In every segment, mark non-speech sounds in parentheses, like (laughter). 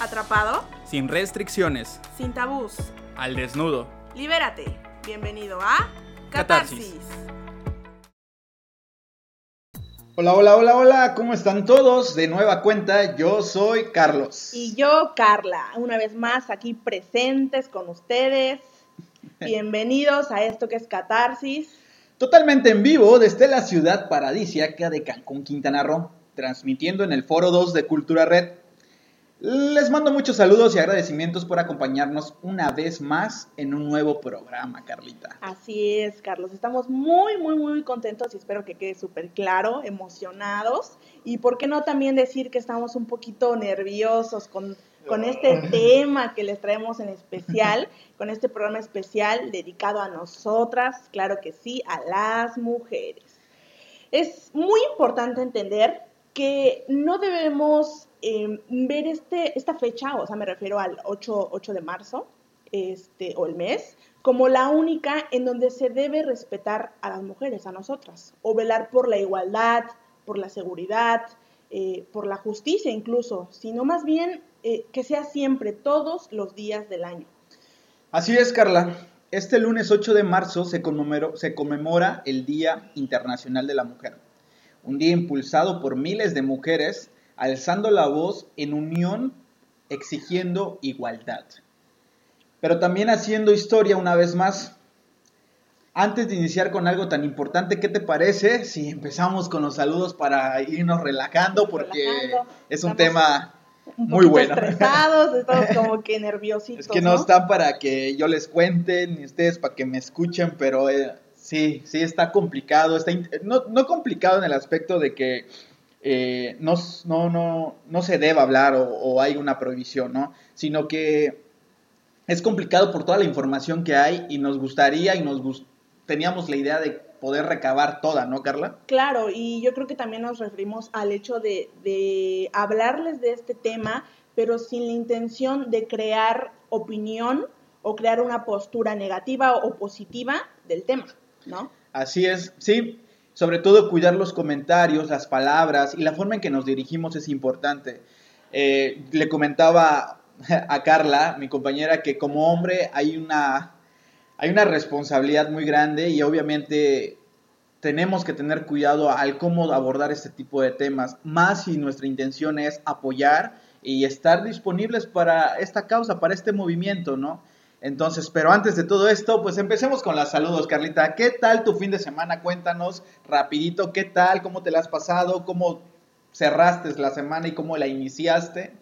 ¿Atrapado? Sin restricciones. Sin tabús. Al desnudo. Libérate. Bienvenido a Catarsis. Catarsis. Hola, hola, hola, hola, ¿cómo están todos? De nueva cuenta, yo soy Carlos. Y yo, Carla, una vez más aquí presentes con ustedes. (laughs) Bienvenidos a esto que es Catarsis. Totalmente en vivo desde la ciudad paradisíaca de Cancún, Quintana Roo, transmitiendo en el Foro 2 de Cultura Red. Les mando muchos saludos y agradecimientos por acompañarnos una vez más en un nuevo programa, Carlita. Así es, Carlos. Estamos muy, muy, muy contentos y espero que quede súper claro, emocionados. Y por qué no también decir que estamos un poquito nerviosos con, con este (laughs) tema que les traemos en especial, con este programa especial dedicado a nosotras, claro que sí, a las mujeres. Es muy importante entender que no debemos eh, ver este, esta fecha, o sea, me refiero al 8, 8 de marzo, este, o el mes, como la única en donde se debe respetar a las mujeres, a nosotras, o velar por la igualdad, por la seguridad, eh, por la justicia incluso, sino más bien eh, que sea siempre, todos los días del año. Así es, Carla. Este lunes 8 de marzo se, se conmemora el Día Internacional de la Mujer, un día impulsado por miles de mujeres alzando la voz en unión exigiendo igualdad. Pero también haciendo historia una vez más. Antes de iniciar con algo tan importante, ¿qué te parece si empezamos con los saludos para irnos relajando? Porque Relajando. es un Estamos tema Un Muy bueno. estresados, estamos (laughs) como que nerviositos. Es que no, están para que yo les cuente, ni ustedes para que me escuchen, pero eh, sí, sí está complicado. Está no, no complicado en el aspecto de que eh, no, no, no, no se deba hablar o, o hay una prohibición, ¿no? Sino que es complicado por toda la información que hay y nos gustaría y nos gus- teníamos la idea de poder recabar toda, ¿no, Carla? Claro, y yo creo que también nos referimos al hecho de, de hablarles de este tema, pero sin la intención de crear opinión o crear una postura negativa o positiva del tema, ¿no? Así es, sí. Sobre todo cuidar los comentarios, las palabras y la forma en que nos dirigimos es importante. Eh, le comentaba a Carla, mi compañera, que como hombre hay una, hay una responsabilidad muy grande y obviamente tenemos que tener cuidado al cómo abordar este tipo de temas, más si nuestra intención es apoyar y estar disponibles para esta causa, para este movimiento, ¿no? Entonces, pero antes de todo esto, pues empecemos con los saludos, Carlita. ¿Qué tal tu fin de semana? Cuéntanos rapidito, ¿qué tal? ¿Cómo te la has pasado? ¿Cómo cerraste la semana y cómo la iniciaste?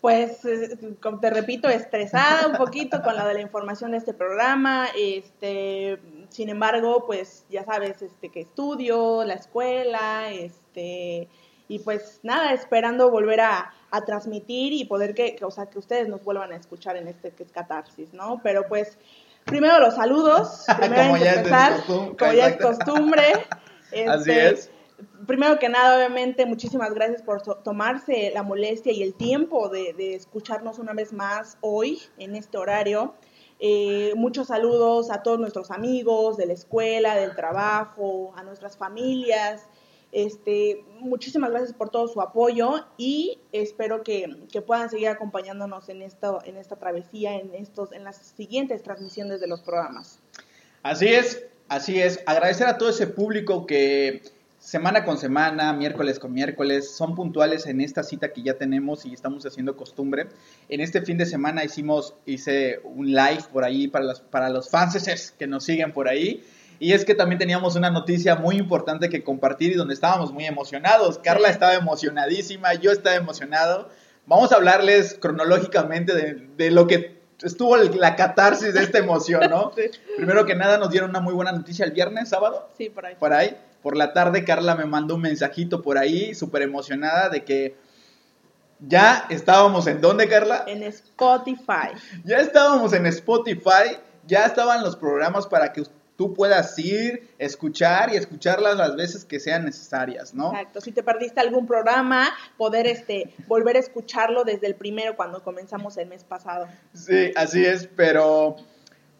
Pues, eh, te repito, estresada un poquito con la de la información de este programa, este, sin embargo, pues ya sabes, este, que estudio, la escuela, este, y pues nada, esperando volver a, a transmitir y poder que, que, o sea, que ustedes nos vuelvan a escuchar en este que es catarsis, ¿no? Pero pues, primero los saludos, (laughs) primero Como ya es empezar, costum- como ya es costumbre. (laughs) Así este, es. Primero que nada, obviamente, muchísimas gracias por to- tomarse la molestia y el tiempo de, de escucharnos una vez más hoy en este horario. Eh, muchos saludos a todos nuestros amigos de la escuela, del trabajo, a nuestras familias. Este, muchísimas gracias por todo su apoyo y espero que, puedan seguir acompañándonos en, esto, en esta travesía, en, estos, en las siguientes transmisiones de los programas. Así es, así es. Agradecer a todo ese público que semana con semana, miércoles con miércoles, son puntuales en esta cita que ya tenemos y estamos haciendo costumbre. En este fin de semana hicimos, hice un live por ahí para, las, para los fans que nos siguen por ahí. Y es que también teníamos una noticia muy importante que compartir y donde estábamos muy emocionados. Carla estaba emocionadísima, yo estaba emocionado. Vamos a hablarles cronológicamente de, de lo que estuvo la catarsis de esta emoción, ¿no? (laughs) Sí. Primero que nada nos dieron una muy buena noticia el viernes, sábado, Sí, por ahí. por ahí. Por la tarde Carla me mandó un mensajito por ahí, súper emocionada de que ya estábamos en dónde, Carla? En Spotify. (laughs) Ya estábamos en Spotify, ya estaban los programas para que tú puedas ir, escuchar y escucharlas las veces que sean necesarias, ¿no? Exacto. Si te perdiste algún programa, poder este volver a escucharlo desde el primero cuando comenzamos el mes pasado. Sí, así es, pero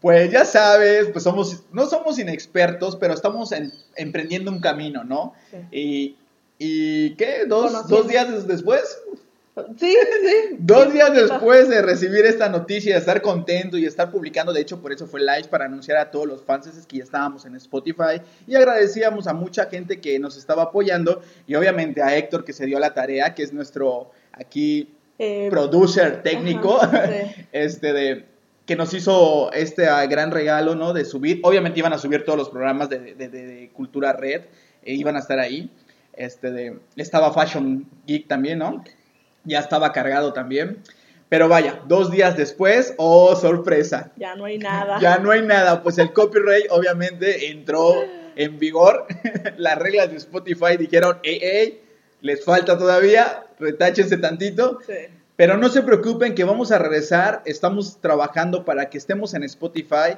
pues ya sabes, pues somos, no somos inexpertos, pero estamos en- emprendiendo un camino, ¿no? Sí. Y, y ¿qué? ¿Dos, dos días después? Sí, sí. Dos días después de recibir esta noticia, de estar contento y estar publicando, de hecho por eso fue live para anunciar a todos los fans es que ya estábamos en Spotify y agradecíamos a mucha gente que nos estaba apoyando y obviamente a Héctor que se dio la tarea, que es nuestro aquí Eh, producer técnico, ajá, sí. (laughs) este de que nos hizo este ah, gran regalo, ¿no? De subir, obviamente iban a subir todos los programas de, de- de- de Cultura Red, e iban a estar ahí, este de, estaba Fashion Geek también, ¿no? Ya estaba cargado también, pero vaya, dos días después, oh, sorpresa, Ya no hay nada. ya no hay nada, pues el copyright obviamente entró en vigor, (laughs) las reglas de Spotify dijeron, hey, hey, les falta todavía, retáchense tantito, Sí. pero no se preocupen que vamos a regresar, estamos trabajando para que estemos en Spotify.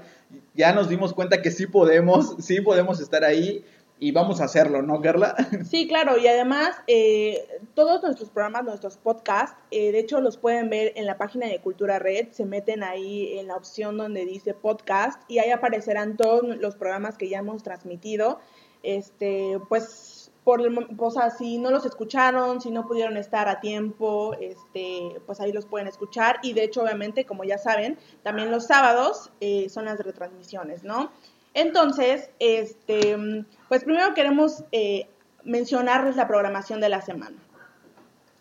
Ya nos dimos cuenta que sí podemos, sí podemos estar ahí y vamos a hacerlo, ¿no, Carla? (laughs) Sí, claro, y además eh, todos nuestros programas, nuestros podcasts, eh, de hecho los pueden ver en la página de Cultura Red, se meten ahí en la opción donde dice podcast y ahí aparecerán todos los programas que ya hemos transmitido. Este, pues, por el, o sea, si no los escucharon, si no pudieron estar a tiempo, este, pues ahí los pueden escuchar y de hecho, obviamente, como ya saben, también los sábados eh, son las retransmisiones, ¿no? Entonces, este, pues primero queremos eh, mencionarles la programación de la semana.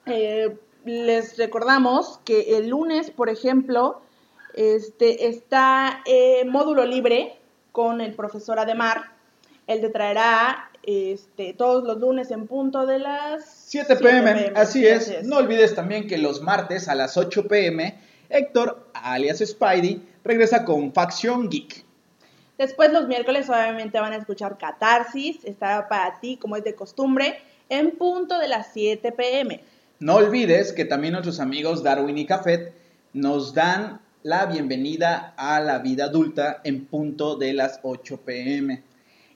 Eh, les recordamos que el lunes, por ejemplo, este, está eh, módulo libre con el profesor Ademar. Él te traerá este, todos los lunes en punto de las 7 pm, así es. No olvides también que los martes a las 8 pm, Héctor, alias Spidey, regresa con Facción Geek. Después los miércoles obviamente van a escuchar Catarsis, estará para ti como es de costumbre en punto de las 7 pm. No olvides que también nuestros amigos Darwin y Cafet nos dan la bienvenida a la vida adulta en punto de las 8 pm.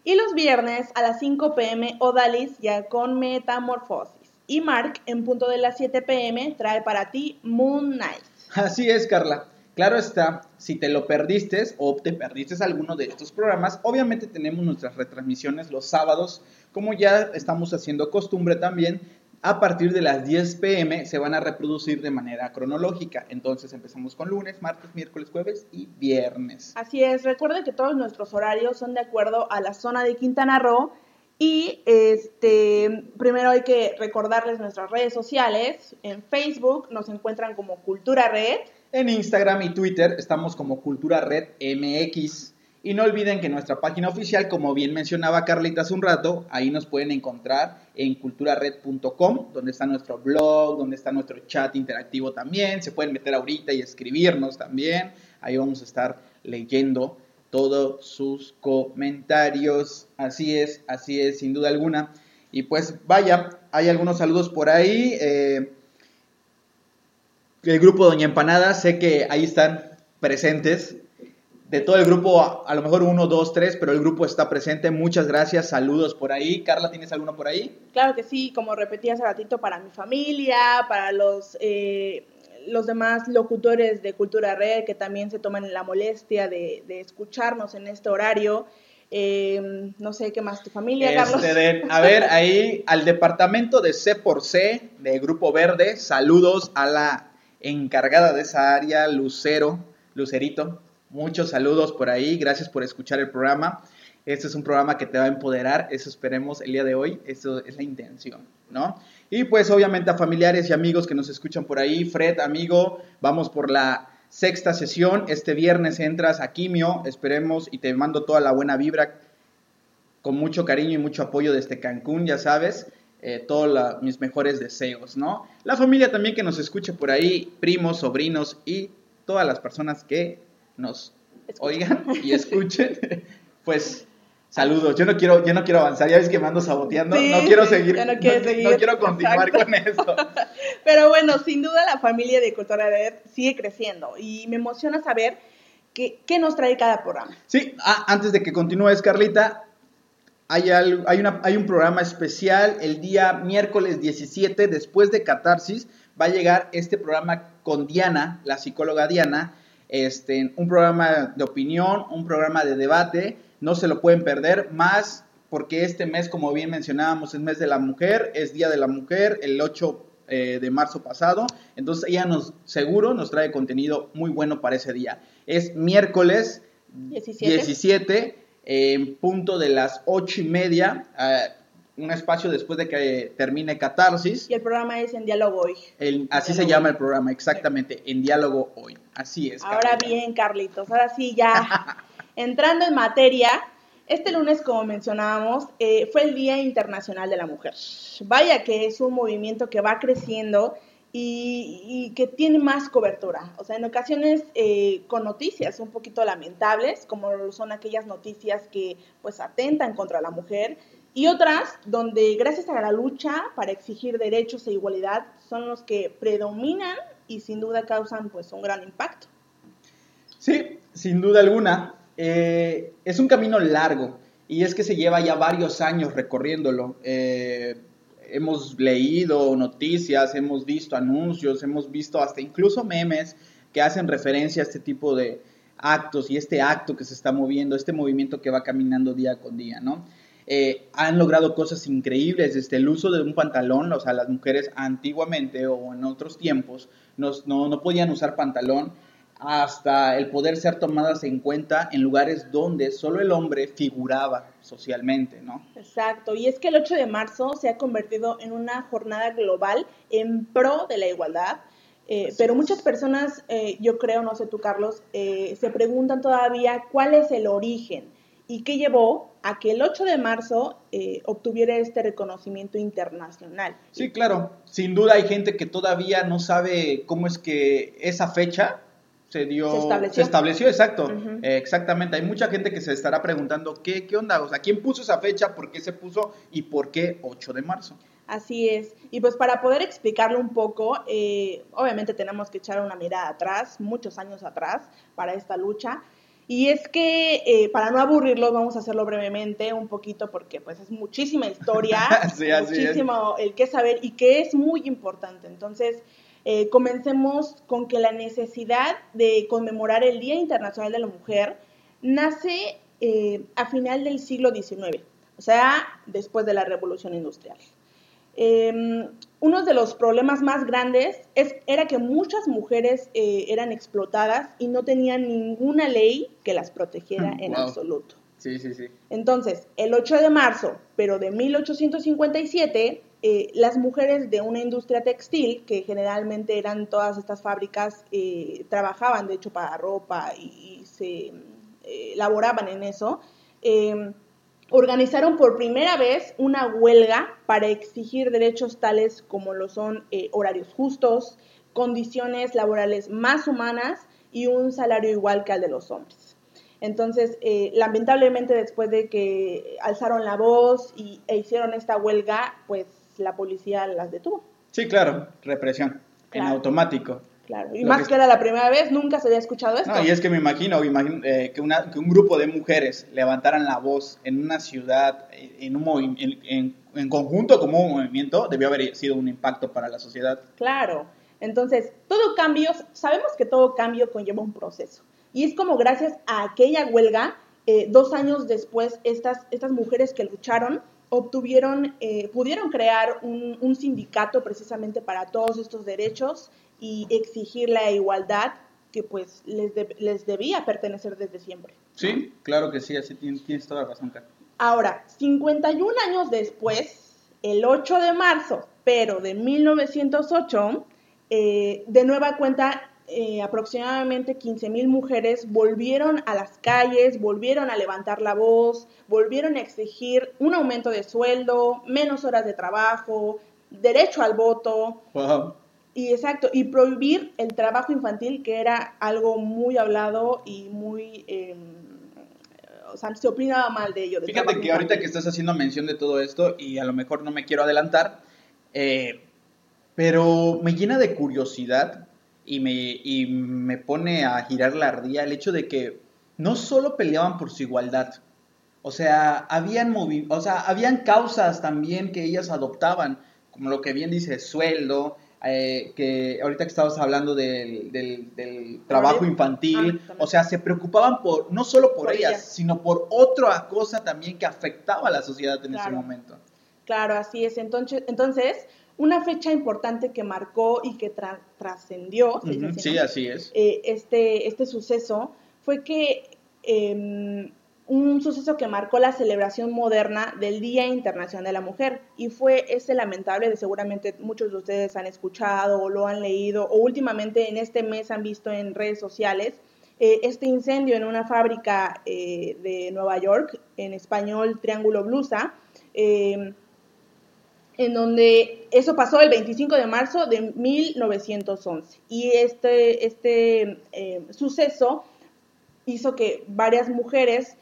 Y los viernes a las 5 pm Odalis ya con Metamorfosis. Y Mark en punto de las 7 pm trae para ti Moon Knight. Así es, Carla. Claro está, si te lo perdiste o te perdiste alguno de estos programas, obviamente tenemos nuestras retransmisiones los sábados, como ya estamos haciendo costumbre también, a partir de las 10 pm se van a reproducir de manera cronológica. Entonces empezamos con lunes, martes, miércoles, jueves y viernes. Así es, recuerden que todos nuestros horarios son de acuerdo a la zona de Quintana Roo. Y este, primero hay que recordarles nuestras redes sociales. En Facebook nos encuentran como Cultura Red. En Instagram y Twitter estamos como Cultura Red MX. Y no olviden que nuestra página oficial, como bien mencionaba Carlita hace un rato, ahí nos pueden encontrar en culturared.com, donde está nuestro blog, donde está nuestro chat interactivo también. Se pueden meter ahorita y escribirnos también. Ahí vamos a estar leyendo todos sus comentarios. Así es, así es, sin duda alguna. Y pues vaya, hay algunos saludos por ahí. Eh, el grupo Doña Empanada, sé que ahí están presentes. De todo el grupo, a, a, lo mejor uno, dos, tres, pero el grupo está presente. Muchas gracias, saludos por ahí. Carla, ¿tienes alguno por ahí? Claro que sí, como repetí hace ratito, para mi familia, para los, eh, los demás locutores de Cultura Red que también se toman la molestia de, de escucharnos en este horario. Eh, no sé qué más tu familia, este, Carlos. De, a ver, ahí al departamento de C por C de Grupo Verde, saludos a la encargada de esa área, Lucero, Lucerito. Muchos saludos por ahí, gracias por escuchar el programa. Este es un programa que te va a empoderar, eso esperemos el día de hoy, eso es la intención, ¿no? Y pues obviamente a familiares y amigos que nos escuchan por ahí, Fred, amigo, vamos por la sexta sesión, este viernes entras a Quimio, esperemos y te mando toda la buena vibra con mucho cariño y mucho apoyo desde Cancún, ya sabes, eh, todos mis mejores deseos, ¿no? La familia también que nos escuche por ahí, primos, sobrinos y todas las personas que nos Escucha. oigan y escuchen, (laughs) pues saludos. Yo no quiero, yo no quiero avanzar, ya ves que me ando saboteando, sí, no quiero sí, seguir, no, (laughs) seguir. no, quiero continuar Exacto. con esto. (laughs) Pero bueno, sin duda la familia de Cultura Red sigue creciendo y me emociona saber qué, qué nos trae cada programa. Sí, ah, antes de que continúes, Carlita, hay, algo, hay, una, hay un programa especial el día miércoles 17, después de Catarsis, va a llegar este programa con Diana, la psicóloga Diana, este, un programa de opinión, un programa de debate, no se lo pueden perder, más porque este mes, como bien mencionábamos, es mes de la mujer, es Día de la Mujer, el 8 eh, de marzo pasado. Entonces ella nos seguro nos trae contenido muy bueno para ese día. Es miércoles 17. 17 en punto de las ocho y media. un espacio después de que termine Catarsis. Y el programa es en diálogo hoy. El- así se llama el programa, exactamente, en diálogo hoy. Así es. Ahora Carlita. bien, Carlitos, ahora sí ya (laughs) entrando en materia, este lunes, como mencionábamos, eh, fue el Día Internacional de la Mujer. Vaya que es un movimiento que va creciendo y, y que tiene más cobertura. O sea, en ocasiones eh, con noticias un poquito lamentables, como son aquellas noticias que pues atentan contra la mujer, y otras donde gracias a la lucha para exigir derechos e igualdad son los que predominan y sin duda causan pues un gran impacto. Sí, sin duda alguna. Eh, es un camino largo y es que se lleva ya varios años recorriéndolo. Eh, hemos leído noticias, hemos visto anuncios, hemos visto hasta incluso memes que hacen referencia a este tipo de actos y este acto que se está moviendo, este movimiento que va caminando día con día, ¿no? Eh, han logrado cosas increíbles, desde el uso de un pantalón, o sea, las mujeres antiguamente o en otros tiempos no, no podían usar pantalón, hasta el poder ser tomadas en cuenta en lugares donde solo el hombre figuraba socialmente, ¿no? Exacto, y es que el 8 de marzo se ha convertido en una jornada global en pro de la igualdad, eh, pero muchas personas, eh, yo creo, no sé tú Carlos, eh, se preguntan todavía cuál es el origen y qué llevó a que el 8 de marzo eh, obtuviera este reconocimiento internacional. Sí, claro, sin duda hay gente que todavía no sabe cómo es que esa fecha se dio, Se estableció. estableció, exacto, eh, exactamente. Hay mucha gente que se estará preguntando qué, qué onda, o sea, quién puso esa fecha, por qué se puso y por qué 8 de marzo. Así es. Y pues para poder explicarlo un poco, eh, obviamente tenemos que echar una mirada atrás, muchos años atrás, para esta lucha. Y es que, eh, para no aburrirlos, vamos a hacerlo brevemente, un poquito, porque pues es muchísima historia, (laughs) Sí, es. muchísimo el que saber y que es muy importante. Entonces, eh, comencemos con que la necesidad de conmemorar el Día Internacional de la Mujer nace eh, a final del siglo XIX, o sea, después de la Revolución Industrial. Eh, uno de los problemas más grandes es, era que muchas mujeres eh, eran explotadas y no tenían ninguna ley que las protegiera en Wow. absoluto. Sí, sí, sí. Entonces, el 8 de marzo, pero de 1857, eh, las mujeres de una industria textil, que generalmente eran todas estas fábricas, eh, trabajaban de hecho para ropa y, se eh, laboraban en eso, eh, organizaron por primera vez una huelga para exigir derechos tales como lo son eh, horarios justos, condiciones laborales más humanas y un salario igual que al de los hombres. Entonces, lamentablemente después de que alzaron la voz y, e hicieron esta huelga, pues la policía las detuvo. Sí, claro, represión, en automático. Claro. Y Lo más que- que era la primera vez, nunca se había escuchado esto. No, y es que me imagino, imagino, eh, que, una- que un grupo de mujeres levantaran la voz en una ciudad, eh, en, un en- en conjunto como un movimiento, debió haber sido un impacto para la sociedad. Claro. Entonces, todo cambio, sabemos que todo cambio conlleva un proceso. Y es como gracias a aquella huelga, eh, dos años después, estas, estas mujeres que lucharon obtuvieron, eh, pudieron crear un, un sindicato precisamente para todos estos derechos y exigir la igualdad que pues les, de- les debía pertenecer desde siempre. Sí, claro que sí, así tienes, tienes toda la razón, Carlos. Ahora, 51 años después, el 8 de marzo, pero de 1908, eh, de nueva cuenta, eh, aproximadamente 15.000 mujeres volvieron a las calles, volvieron a levantar la voz, volvieron a exigir un aumento de sueldo, menos horas de trabajo, derecho al voto, Wow. y exacto, y prohibir el trabajo infantil, que era algo muy hablado y muy, eh, o sea, se opinaba mal de ello. Fíjate que ahorita que estás haciendo mención de todo esto, y a lo mejor no me quiero adelantar, eh, pero me llena de curiosidad y me, y me pone a girar la ardilla el hecho de que no solo peleaban por su igualdad, o sea, habían, movi- o sea, habían causas también que ellas adoptaban, como lo que bien dice, sueldo, eh, que ahorita que estabas hablando del, del- del trabajo infantil, Ah, o sea, se preocupaban por, no solo por, Por ellas, ellas. sino por otra cosa también que afectaba a la sociedad en ese momento. Claro, así es. Entonces, entonces una fecha importante que marcó y que trascendió, sí, así es. Eh, este, este suceso fue que em, un suceso que marcó la celebración moderna del Día Internacional de la Mujer. Y fue ese lamentable, de seguramente muchos de ustedes han escuchado o lo han leído o últimamente en este mes han visto en redes sociales eh, este incendio en una fábrica eh, de Nueva York, en español Triángulo Blusa, em, en donde eso pasó el 25 de marzo de 1911 y este, este em, suceso hizo que varias mujeres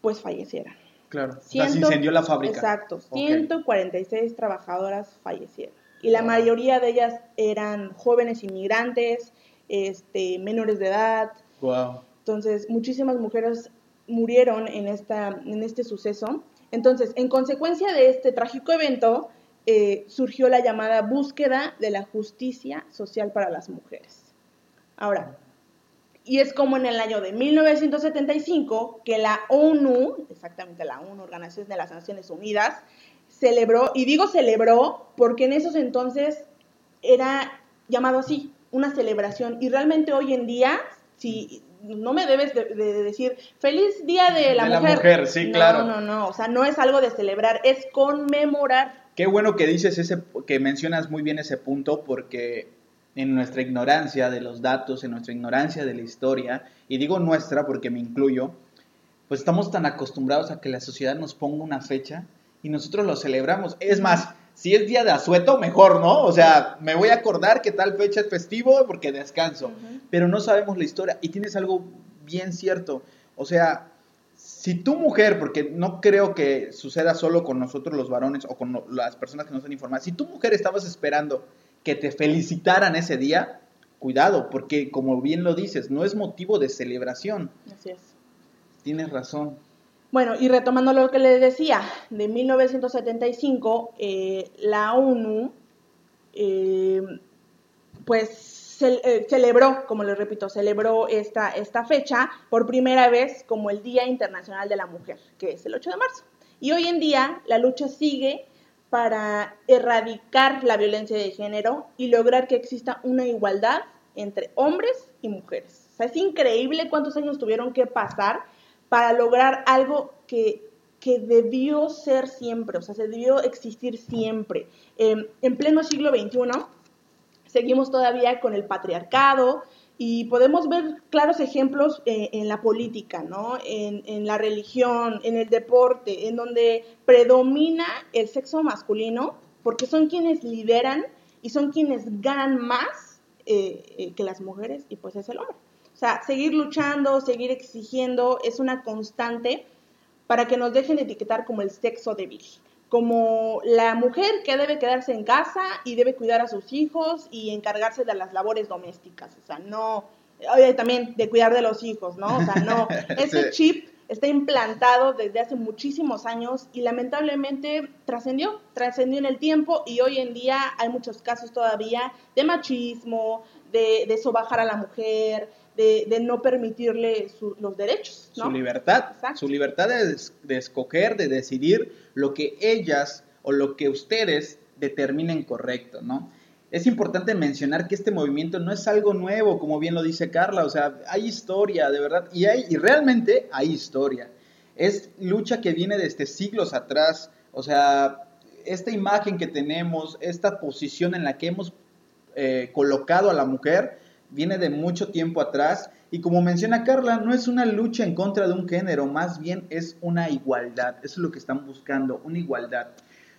pues fallecieran. Claro, se incendió la fábrica. Exacto, 146 trabajadoras fallecieron. Y la mayoría de ellas eran jóvenes inmigrantes, este, menores de edad. Wow. Entonces, muchísimas mujeres murieron en, esta, en este suceso. Entonces, en consecuencia de este trágico evento, eh, surgió la llamada búsqueda de la justicia social para las mujeres. Ahora, y es como en el año de 1975 que la ONU, exactamente la ONU, Organización de las Naciones Unidas, celebró, y digo celebró porque en esos entonces era llamado así, una celebración. Y realmente hoy en día, si no me debes de, decir feliz día de la de mujer. La mujer, sí, claro. No, no, no, o sea, no es algo de celebrar, es conmemorar. Qué bueno que dices ese, que mencionas muy bien ese punto, porque en nuestra ignorancia de los datos, en nuestra ignorancia de la historia, y digo nuestra porque me incluyo, pues estamos tan acostumbrados a que la sociedad nos ponga una fecha y nosotros lo celebramos. Es más, si es día de asueto, mejor, ¿no? O sea, me voy a acordar que tal fecha es festivo porque descanso, pero no sabemos la historia y tienes algo bien cierto. O sea, si tu mujer, porque no creo que suceda solo con nosotros los varones o con las personas que no son informadas, si tu mujer estabas esperando que te felicitaran ese día, cuidado, porque como bien lo dices, no es motivo de celebración. Así es. Tienes razón. Bueno, y retomando lo que les decía, de 1975, eh, la ONU, eh, pues eh, celebró, como les repito, celebró esta, esta fecha por primera vez como el Día Internacional de la Mujer, que es el 8 de marzo. Y hoy en día la lucha sigue para erradicar la violencia de género y lograr que exista una igualdad entre hombres y mujeres. O sea, es increíble cuántos años tuvieron que pasar para lograr algo que, que debió ser siempre, o sea, se debió existir siempre. Em, en pleno siglo XXI seguimos todavía con el patriarcado, y podemos ver claros ejemplos eh, en la política, ¿no? En, la religión, en el deporte, en donde predomina el sexo masculino, porque son quienes lideran y son quienes ganan más eh, eh, que las mujeres, y pues es el hombre. O sea, seguir luchando, seguir exigiendo, es una constante para que nos dejen etiquetar como el sexo débil como la mujer que debe quedarse en casa y debe cuidar a sus hijos y encargarse de las labores domésticas. O sea, no, también de cuidar de los hijos, ¿no? O sea, no, (laughs) ese chip está implantado desde hace muchísimos años y lamentablemente trascendió, trascendió en el tiempo y hoy en día hay muchos casos todavía de machismo, de, de sobajar a la mujer, de, no permitirle los derechos. Su libertad, su libertad de, de, escoger, de decidir lo que ellas o lo que ustedes determinen correcto, ¿no? Es importante mencionar que este movimiento no es algo nuevo, como bien lo dice Carla, o sea, hay historia, de verdad, y, hay, y realmente hay historia. Es lucha que viene desde siglos atrás, o sea, esta imagen que tenemos, esta posición en la que hemos eh, colocado a la mujer, viene de mucho tiempo atrás. Y como menciona Carla, no es una lucha en contra de un género, más bien es una igualdad, eso es lo que están buscando, una igualdad.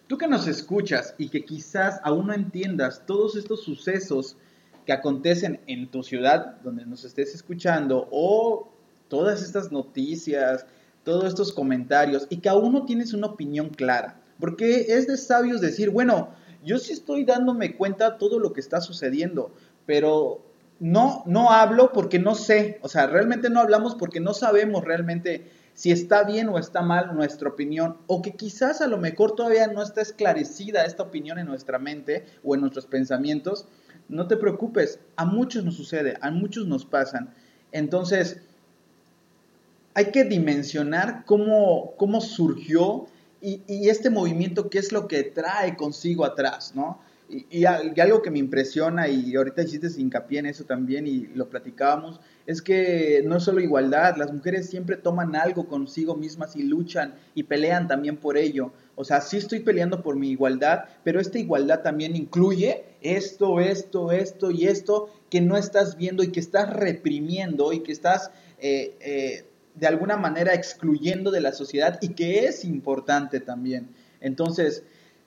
Tú que nos escuchas y que quizás aún no entiendas todos estos sucesos que acontecen en tu ciudad donde nos estés escuchando o todas estas noticias, todos estos comentarios y que aún no tienes una opinión clara, porque es de sabios decir, bueno, yo sí estoy dándome cuenta de todo lo que está sucediendo, pero no, no hablo porque no sé, o sea, realmente no hablamos porque no sabemos realmente si está bien o está mal nuestra opinión, o que quizás a lo mejor todavía no está esclarecida esta opinión en nuestra mente o en nuestros pensamientos, no te preocupes, a muchos nos sucede, a muchos nos pasan. Entonces, hay que dimensionar cómo, cómo surgió y, y este movimiento, qué es lo que trae consigo atrás, ¿no? Y, algo que me impresiona, y ahorita hiciste hincapié en eso también, y lo platicábamos, es que no es solo igualdad, las mujeres siempre toman algo consigo mismas y luchan y pelean también por ello. O sea, sí estoy peleando por mi igualdad, pero esta igualdad también incluye esto, esto, esto y esto que no estás viendo y que estás reprimiendo y que estás eh, eh, de alguna manera excluyendo de la sociedad y que es importante también. Entonces,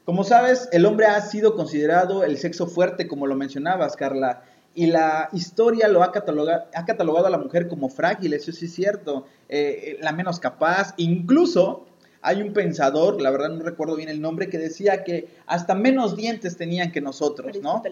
como sabes, el hombre ha sido considerado el sexo fuerte, como lo mencionabas, Carla, y la historia lo ha catalogado, ha catalogado a la mujer como frágil, eso sí es cierto, eh, la menos capaz, incluso hay un pensador, la verdad no recuerdo bien el nombre, que decía que hasta menos dientes tenían que nosotros, ¿no?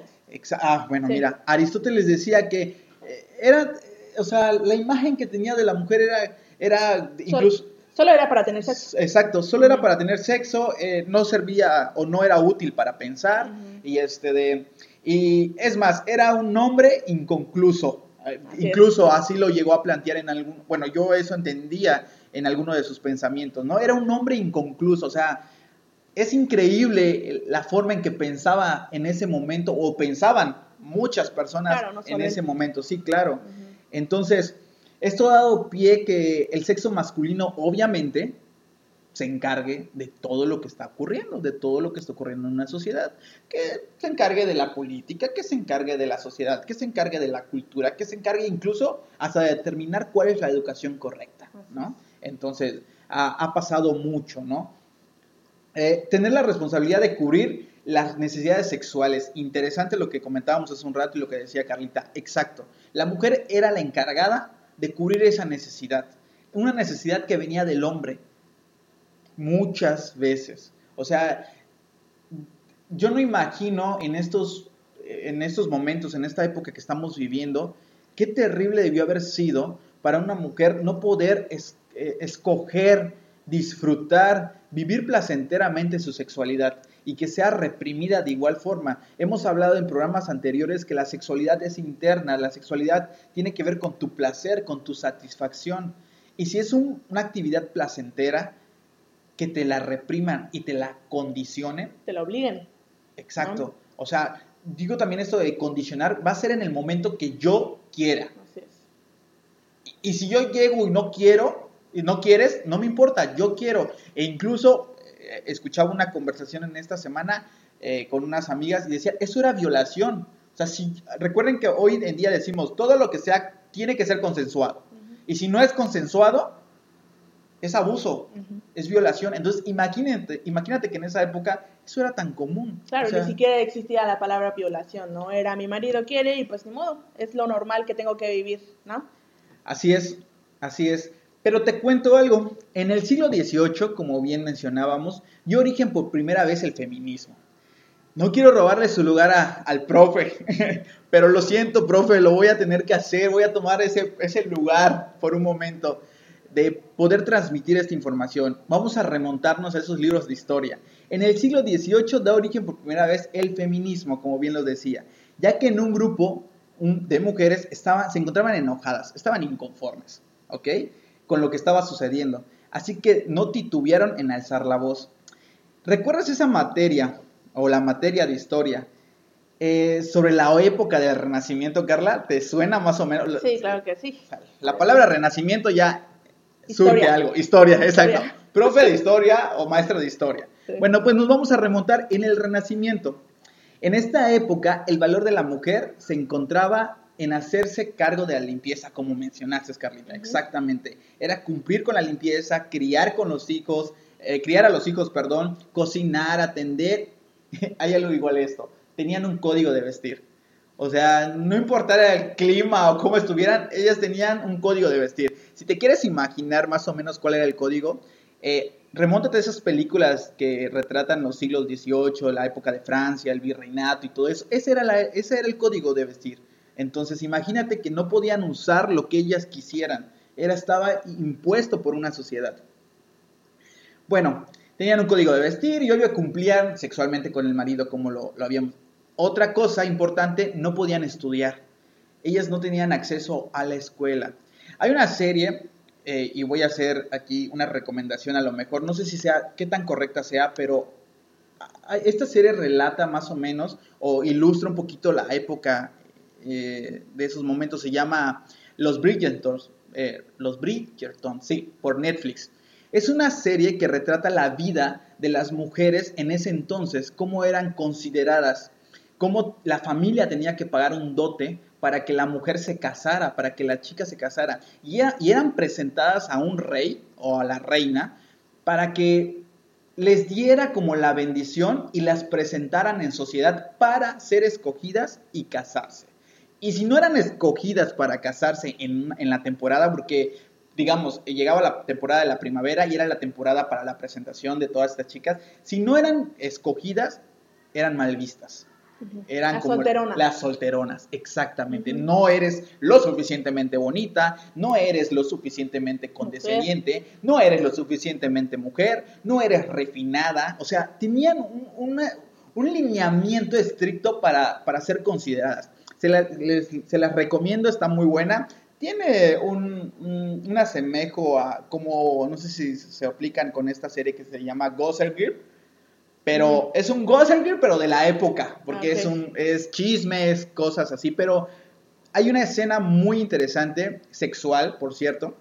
ah, bueno, mira, Aristóteles decía que eh, era, o sea, la imagen que tenía de la mujer era, era incluso... Solo era para tener sexo. Exacto, solo era para tener sexo, eh, no servía o no era útil para pensar y este de y es más, era un nombre inconcluso. Incluso así lo llegó a plantear en algún, bueno, yo eso entendía en alguno de sus pensamientos, ¿no? Era un nombre inconcluso, o sea, es increíble la forma en que pensaba en ese momento, o pensaban muchas personas en ese momento, sí, claro. Entonces, esto ha dado pie que el sexo masculino, obviamente, se encargue de todo lo que está ocurriendo, de todo lo que está ocurriendo en una sociedad, que se encargue de la política, que se encargue de la sociedad, que se encargue de la cultura, que se encargue incluso hasta de determinar cuál es la educación correcta, ¿no? Entonces, ha, pasado mucho, ¿no? Eh, tener la responsabilidad de cubrir las necesidades sexuales. Interesante lo que comentábamos hace un rato y lo que decía Carlita. Exacto. La mujer era la encargada de cubrir esa necesidad. Una necesidad que venía del hombre, muchas veces. O sea, yo no imagino en estos, en estos momentos, en esta época que estamos viviendo, qué terrible debió haber sido para una mujer no poder eh, escoger, disfrutar, vivir placenteramente su sexualidad y que sea reprimida de igual forma. Hemos hablado en programas anteriores que la sexualidad es interna, la sexualidad tiene que ver con tu placer, con tu satisfacción. Y si es una actividad placentera, que te la repriman y te la condicionen. Te la obliguen. Exacto. O sea, digo también esto de condicionar, va a ser en el momento que yo quiera. Así es. Y, si yo llego y no quiero, y no quieres, no me importa, yo quiero. E incluso eh, escuchaba una conversación en esta semana eh, con unas amigas y decía, eso era violación. O sea, si, recuerden que hoy en día decimos, todo lo que sea tiene que ser consensuado. Y si no es consensuado, es abuso, es violación. Entonces, imagínate, imagínate que en esa época eso era tan común. Claro, ni siquiera existía la palabra violación, ¿no? Era mi marido quiere y pues ni modo, es lo normal que tengo que vivir, ¿no? Así es, así es. Pero te cuento algo, en el siglo XVIII, como bien mencionábamos, dio origen por primera vez el feminismo. No quiero robarle su lugar al profe, (laughs) pero lo siento, profe, lo voy a tener que hacer, voy a tomar ese, ese lugar por un momento de poder transmitir esta información, vamos a remontarnos a esos libros de historia. En el siglo XVIII da origen por primera vez el feminismo, como bien lo decía, ya que en un grupo de mujeres estaban, se encontraban enojadas, estaban inconformes, ¿ok? Con lo que estaba sucediendo. Así que no titubearon en alzar la voz. ¿Recuerdas esa materia, o la materia de historia, eh, sobre la época del Renacimiento, Carla? ¿Te suena más o menos? Sí, claro que sí. La palabra Renacimiento ya surge algo. Historia, exacto. Profe de historia o maestra de historia. Bueno, pues nos vamos a remontar en el Renacimiento. En esta época, el valor de la mujer se encontraba en hacerse cargo de la limpieza, como mencionaste, Carlita. Exactamente. Era cumplir con la limpieza, criar con los hijos, eh, criar a los hijos, perdón, cocinar, atender. (laughs) Hay algo igual a esto. Tenían un código de vestir. O sea, no importara el clima o cómo estuvieran, ellas tenían un código de vestir. Si te quieres imaginar más o menos cuál era el código, eh, remóntate a esas películas que retratan los siglos XVIII, la época de Francia, el virreinato y todo eso. Ese era, la, ese era el código de vestir. Entonces, imagínate que no podían usar lo que ellas quisieran. Era, estaba impuesto por una sociedad. Bueno, tenían un código de vestir y obvio cumplían sexualmente con el marido como lo, lo habíamos otra cosa importante, no podían estudiar. Ellas no tenían acceso a la escuela. Hay una serie, eh, y voy a hacer aquí una recomendación a lo mejor, no sé si sea, qué tan correcta sea, pero esta serie relata más o menos o ilustra un poquito la época eh, de esos momentos. Se llama Los Bridgertons. eh, Los Bridgertons, sí, por Netflix. Es una serie que retrata la vida de las mujeres en ese entonces, cómo eran consideradas, cómo la familia tenía que pagar un dote para que la mujer se casara, para que la chica se casara. Y eran presentadas a un rey o a la reina para que les diera como la bendición y las presentaran en sociedad para ser escogidas y casarse. Y si no eran escogidas para casarse en, en la temporada, porque digamos, llegaba la temporada de la primavera y era la temporada para la presentación de todas estas chicas, si no eran escogidas, eran mal vistas. Eran Las como solteronas. las solteronas, exactamente. No eres lo suficientemente bonita, no eres lo suficientemente condescendiente, no eres lo suficientemente mujer, no eres refinada. O sea, tenían un, una- un lineamiento estricto para, para ser consideradas. Se, la- les- se las recomiendo, está muy buena. Tiene un, un, un asemejo a como, no sé si se aplican con esta serie que se llama Gossip Girl, pero es un Gossip Girl, pero de la época, porque Ok. es, un, es chismes, cosas así, pero hay una escena muy interesante, sexual, por cierto,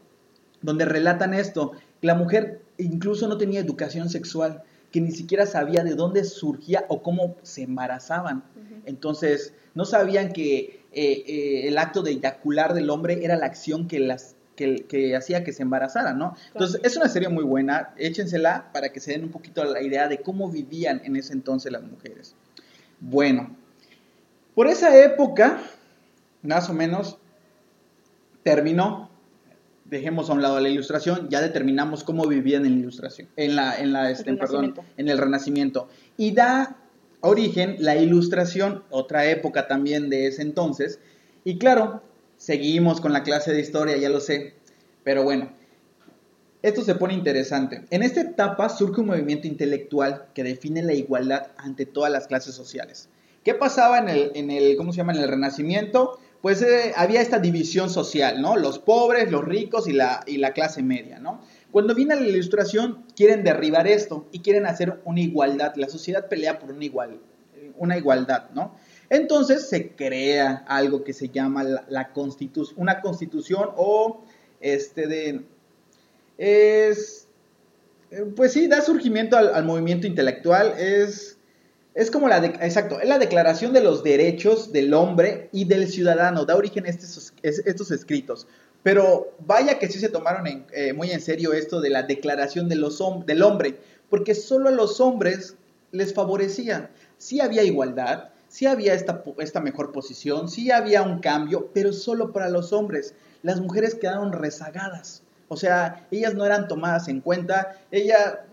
donde relatan esto, que la mujer incluso no tenía educación sexual, que ni siquiera sabía de dónde surgía o cómo se embarazaban. Entonces, no sabían que eh, eh, el acto de eyacular del hombre era la acción que las que, que hacía que se embarazaran, ¿no? Entonces, es una serie muy buena, échensela para que se den un poquito la idea de cómo vivían en ese entonces las mujeres. Bueno, por esa época, más o menos, terminó, dejemos a un lado la ilustración, ya determinamos cómo vivían en la ilustración, en la, en la, este, perdón, en el Renacimiento. Y da origen la ilustración, otra época también de ese entonces. Y claro, seguimos con la clase de historia, ya lo sé, pero bueno, esto se pone interesante. En esta etapa surge un movimiento intelectual que define la igualdad ante todas las clases sociales. ¿Qué pasaba en el, en el ¿cómo se llama? En el Renacimiento? Pues eh, había esta división social, ¿no? Los pobres, los ricos y la, y la clase media, ¿no? Cuando viene la ilustración, quieren derribar esto y quieren hacer una igualdad. La sociedad pelea por una, igual, una igualdad, ¿no? Entonces se crea algo que se llama la, la una constitución o este de es pues sí da surgimiento al, al movimiento intelectual es es como la de, exacto es la declaración de los derechos del hombre y del ciudadano da origen a estos, estos escritos pero vaya que sí se tomaron en, eh, muy en serio esto de la declaración de los del hombre porque solo a los hombres les favorecía sí había igualdad sí había esta, mejor posición, sí había un cambio, pero solo para los hombres. Las mujeres quedaron rezagadas. O sea, ellas no eran tomadas en cuenta, ella,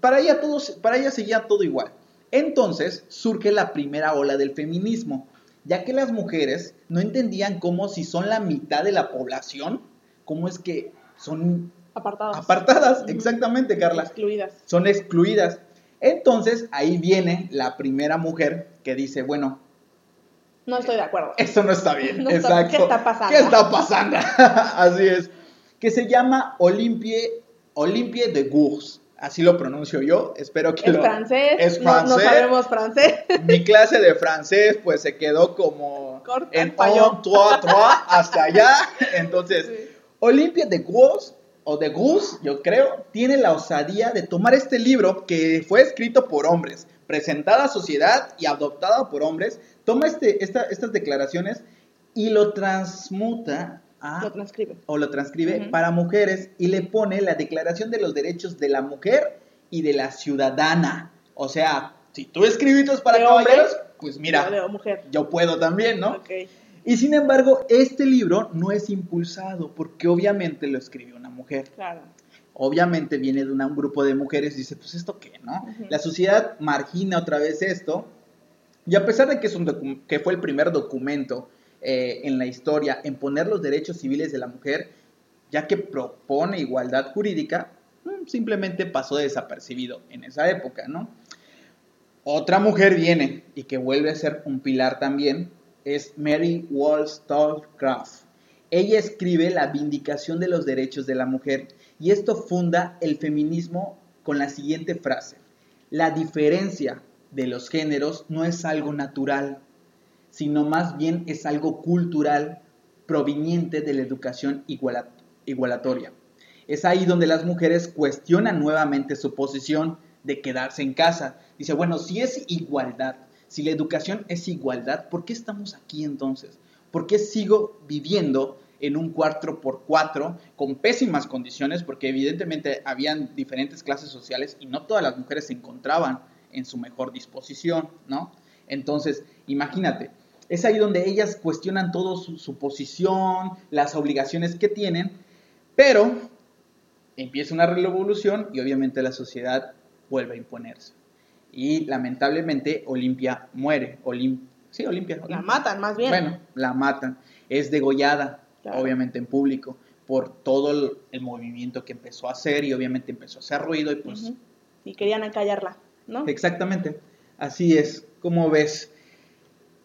para ella, todos, para ella seguía todo igual. Entonces surge la primera ola del feminismo, ya que las mujeres no entendían cómo si son la mitad de la población, cómo es que son Apartadas. apartadas, exactamente, Carla Excluidas. son excluidas. Entonces ahí viene la primera mujer que dice, bueno, No estoy de acuerdo. esto no está bien. (laughs) No está- Exacto. ¿qué está pasando? ¿Qué está pasando? (laughs) Así es. Que se llama Olympie, Olympie de Gurs. Así lo pronuncio yo. Espero que Es lo... francés. Es no- No, francés. sabemos francés. Mi clase de francés pues se quedó como Corta en un, trois, trois, hasta allá. Entonces, Sí. Olympia de Gurs, o de Gus, yo creo, tiene la osadía de tomar este libro que fue escrito por hombres, presentado a sociedad y adoptado por hombres, toma este, esta- estas declaraciones y lo transmuta a, Lo transcribe. o lo transcribe para mujeres y le pone la declaración de los derechos de la mujer y de la ciudadana. O sea, si tú escribiste para caballeros, pues mira, Yo de mujer. yo puedo también, ¿no? Y sin embargo, este libro no es impulsado porque obviamente lo escribió una mujer. Claro. Obviamente viene de una- un grupo de mujeres y dice, pues esto qué, ¿no? La sociedad margina otra vez esto. Y a pesar de que, es un que fue el primer documento eh, en la historia en poner los derechos civiles de la mujer, ya que propone igualdad jurídica, mm, simplemente pasó desapercibido en esa época, ¿no? Otra mujer viene y que vuelve a ser un pilar también, es Mary Wollstonecraft. Ella escribe la vindicación de los derechos de la mujer y esto funda el feminismo con la siguiente frase. La diferencia de los géneros no es algo natural, sino más bien es algo cultural proveniente de la educación igualatoria. Es ahí donde las mujeres cuestionan nuevamente su posición de quedarse en casa. Dice, bueno, si es igualdad, si la educación es igualdad, ¿por qué estamos aquí entonces? ¿Por qué sigo viviendo en un 4x4 con pésimas condiciones? Porque evidentemente habían diferentes clases sociales y no todas las mujeres se encontraban en su mejor disposición, ¿no? Entonces, imagínate, es ahí donde ellas cuestionan todo su, su posición, las obligaciones que tienen, pero empieza una revolución y obviamente la sociedad vuelve a imponerse. Y lamentablemente Olimpia muere. sí, Olimpia, La matan, más bien. Bueno, la matan. Es degollada, obviamente en público, por todo el, movimiento que empezó a hacer y obviamente empezó a hacer ruido y pues... Y querían acallarla, ¿no? Exactamente. Así es. Como ves,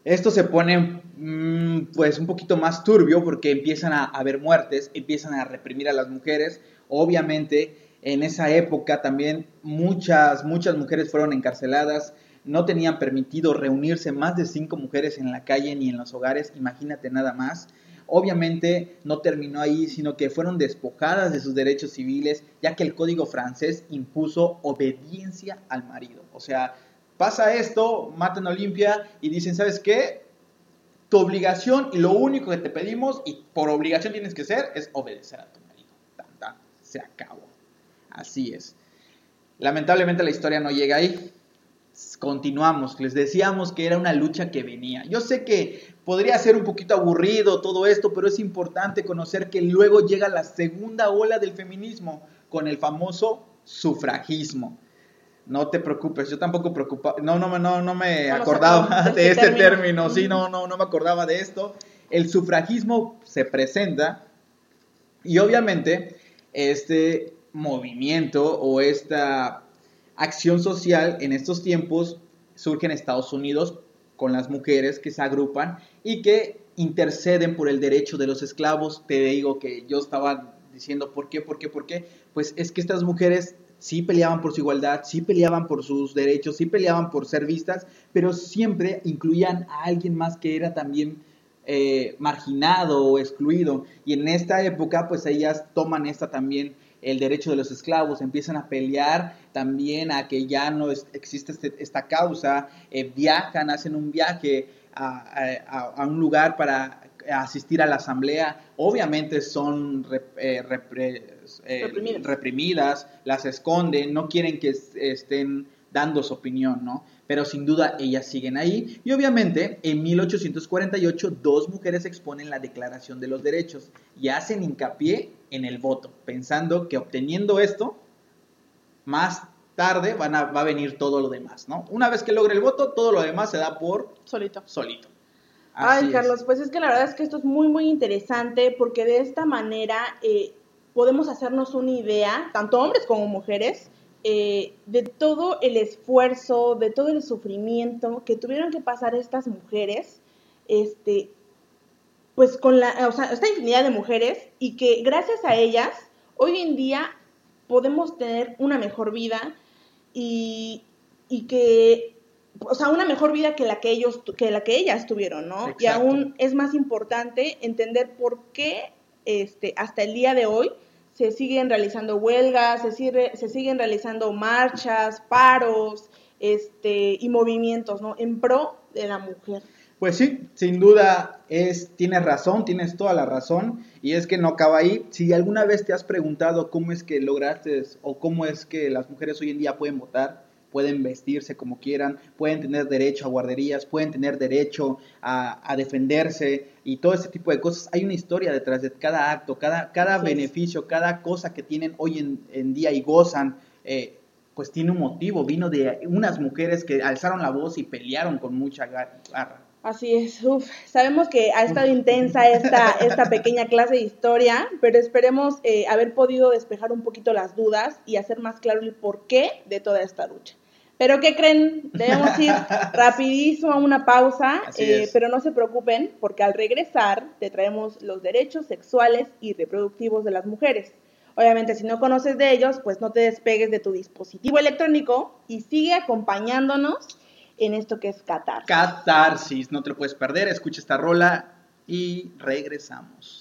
esto se pone mm, pues un poquito más turbio porque empiezan a haber muertes, empiezan a reprimir a las mujeres. Obviamente en esa época también muchas, muchas mujeres fueron encarceladas, no tenían permitido reunirse más de cinco mujeres en la calle ni en los hogares, imagínate nada más. Obviamente no terminó ahí, sino que fueron despojadas de sus derechos civiles, ya que el código francés impuso obediencia al marido. O sea, pasa esto, matan a Olimpia y dicen, ¿sabes qué? Tu obligación y lo único que te pedimos y por obligación tienes que ser es obedecer a tu marido. Se acabó. Así es. Lamentablemente la historia no llega ahí. Continuamos. Les decíamos que era una lucha que venía. Yo sé que podría ser un poquito aburrido todo esto, pero es importante conocer que luego llega la segunda ola del feminismo con el famoso sufragismo. No te preocupes, yo tampoco preocupaba, no, no, no, no me acordaba de este término, sí, no, no, no me acordaba de esto. El sufragismo se presenta y obviamente este movimiento o esta acción social en estos tiempos surge en Estados Unidos con las mujeres que se agrupan y que interceden por el derecho de los esclavos. Te digo que yo estaba diciendo, ¿por qué? ¿Por qué? ¿Por qué? Pues es que estas mujeres sí peleaban por su igualdad, sí peleaban por sus derechos, sí peleaban por ser vistas, pero siempre incluían a alguien más que era también eh, marginado o excluido. Y en esta época, pues ellas toman esta también el derecho de los esclavos, empiezan a pelear también a que ya no existe este, esta causa, eh, viajan, hacen un viaje a, un lugar para asistir a la asamblea, obviamente son eh, eh, reprimidas. las esconden, no quieren que estén dando su opinión, ¿no? Pero sin duda ellas siguen ahí. Y obviamente en 1848 dos mujeres exponen la Declaración de los Derechos y hacen hincapié en el voto, pensando que obteniendo esto, más tarde van a, va a venir todo lo demás, ¿no? Una vez que logre el voto, todo lo demás se da por solito. Solito. Ay, Carlos, pues es que la verdad es que esto es muy, muy interesante porque de esta manera eh, podemos hacernos una idea, tanto hombres como mujeres, eh, de todo el esfuerzo, de todo el sufrimiento que tuvieron que pasar estas mujeres, este, pues con la, o sea, esta infinidad de mujeres y que gracias a ellas hoy en día podemos tener una mejor vida y, y que o sea, una mejor vida que la que ellos, que la que ellas tuvieron, ¿no? Y aún es más importante entender por qué este, hasta el día de hoy se siguen realizando huelgas, se, se siguen realizando marchas, paros, este, y movimientos, ¿no? En pro de la mujer. Pues sí, sin duda es, tienes razón, tienes toda la razón, y es que no acaba ahí. Si alguna vez te has preguntado cómo es que lograste o cómo es que las mujeres hoy en día pueden votar, pueden vestirse como quieran, pueden tener derecho a guarderías, pueden tener derecho a, defenderse y todo ese tipo de cosas. Hay una historia detrás de cada acto, cada, cada beneficio, cada cosa que tienen hoy en, día y gozan. Eh, pues tiene un motivo, vino de unas mujeres que alzaron la voz y pelearon con mucha garra. Así es, Uf, sabemos que ha estado intensa esta, (laughs) esta pequeña clase de historia, pero esperemos eh, haber podido despejar un poquito las dudas y hacer más claro el porqué de toda esta lucha. Pero ¿qué creen? Debemos ir (laughs) rapidísimo a una pausa, eh, pero no se preocupen porque al regresar te traemos los derechos sexuales y reproductivos de las mujeres. Obviamente, si no conoces de ellos, pues no te despegues de tu dispositivo electrónico y sigue acompañándonos en esto que es Qatar. Catarsis, no te lo puedes perder, escucha esta rola y regresamos.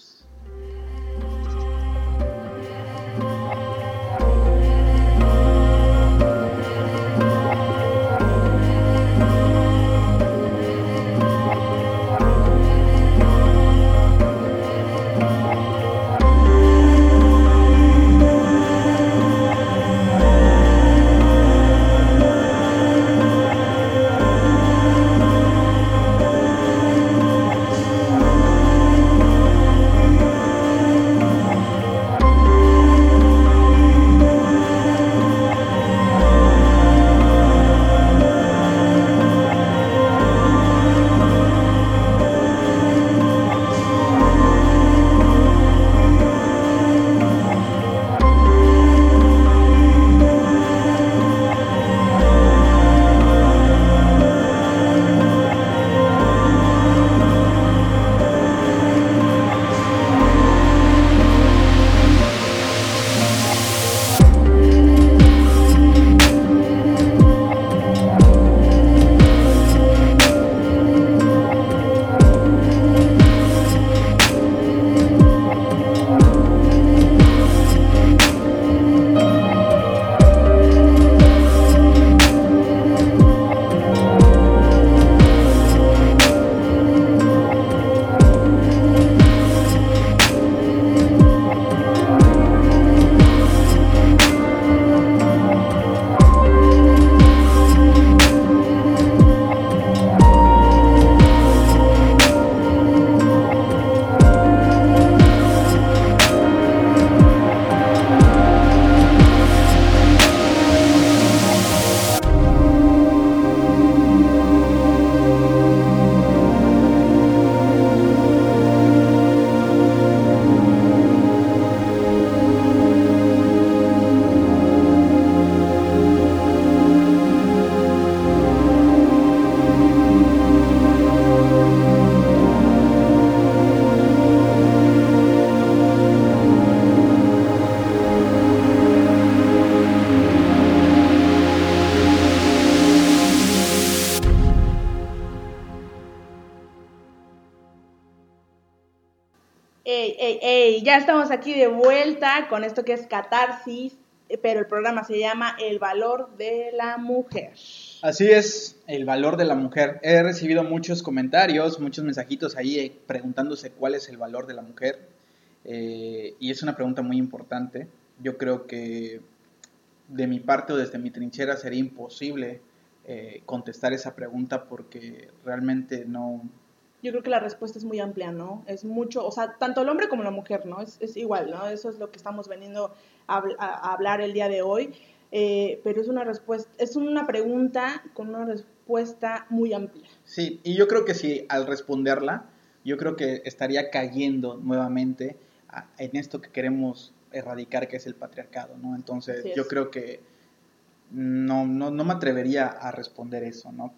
Estamos aquí de vuelta con esto que es catarsis, eh, pero el programa se llama El valor de la mujer. Así es, el valor de la mujer. He recibido muchos comentarios, muchos mensajitos ahí eh, preguntándose cuál es el valor de la mujer. Eh, y es una pregunta muy importante. Yo creo que de mi parte o desde mi trinchera sería imposible contestar esa pregunta porque realmente no, Yo creo que la respuesta es muy amplia, ¿no? Es mucho, o sea, tanto el hombre como la mujer, ¿no? Es, es igual, ¿no? Eso es lo que estamos veniendo a, habl- a- a hablar el día de hoy. Eh, pero es una respuesta, es una pregunta con una respuesta muy amplia. Sí, y yo creo que si al responderla, yo creo que estaría cayendo nuevamente a- en esto que queremos erradicar, que es el patriarcado, ¿no? Entonces, yo creo que no, no, no me atrevería a responder eso, ¿no?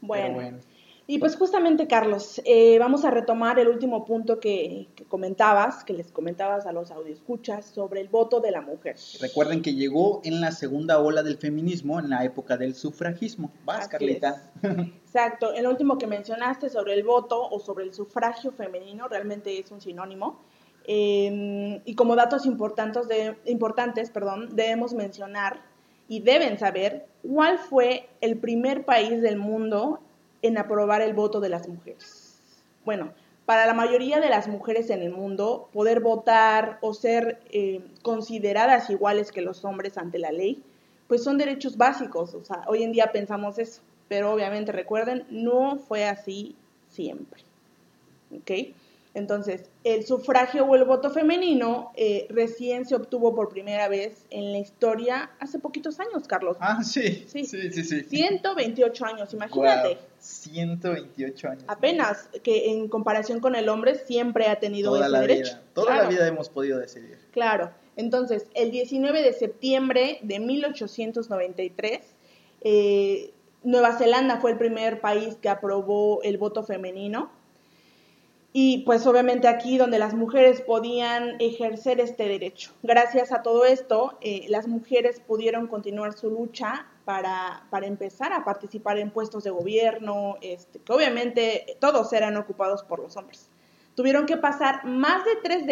Bueno, Pero bueno. Y pues justamente, Carlos, eh, vamos a retomar el último punto que, que comentabas, que les comentabas a los audioescuchas sobre el voto de la mujer. Recuerden que llegó en la segunda ola del feminismo, en la época del sufragismo. Vas, Así Carlita. Exacto, el último que mencionaste sobre el voto o sobre el sufragio femenino realmente es un sinónimo. Eh, y como datos importantes, de, importantes perdón, debemos mencionar y deben saber cuál fue el primer país del mundo en aprobar el voto de las mujeres. Bueno, para la mayoría de las mujeres en el mundo, poder votar o ser eh, consideradas iguales que los hombres ante la ley, pues son derechos básicos. O sea, hoy en día pensamos eso, pero obviamente recuerden, no fue así siempre. ¿Ok? Entonces, el sufragio o el voto femenino eh, recién se obtuvo por primera vez en la historia hace poquitos años, Carlos. Ah, sí, Sí. sí, sí, sí. 128 años, imagínate. Guau, 128 años. Apenas que en comparación con el hombre siempre ha tenido Toda ese la derecho. vida. Toda la vida hemos podido decidir. Claro. Entonces, el 19 de septiembre de 1893, eh, Nueva Zelanda fue el primer país que aprobó el voto femenino. Y pues obviamente aquí donde las mujeres podían ejercer este derecho. Gracias a todo esto, eh, las mujeres pudieron continuar su lucha para, para, empezar a participar en puestos de gobierno, este, que obviamente todos eran ocupados por los hombres. Tuvieron que pasar más de tres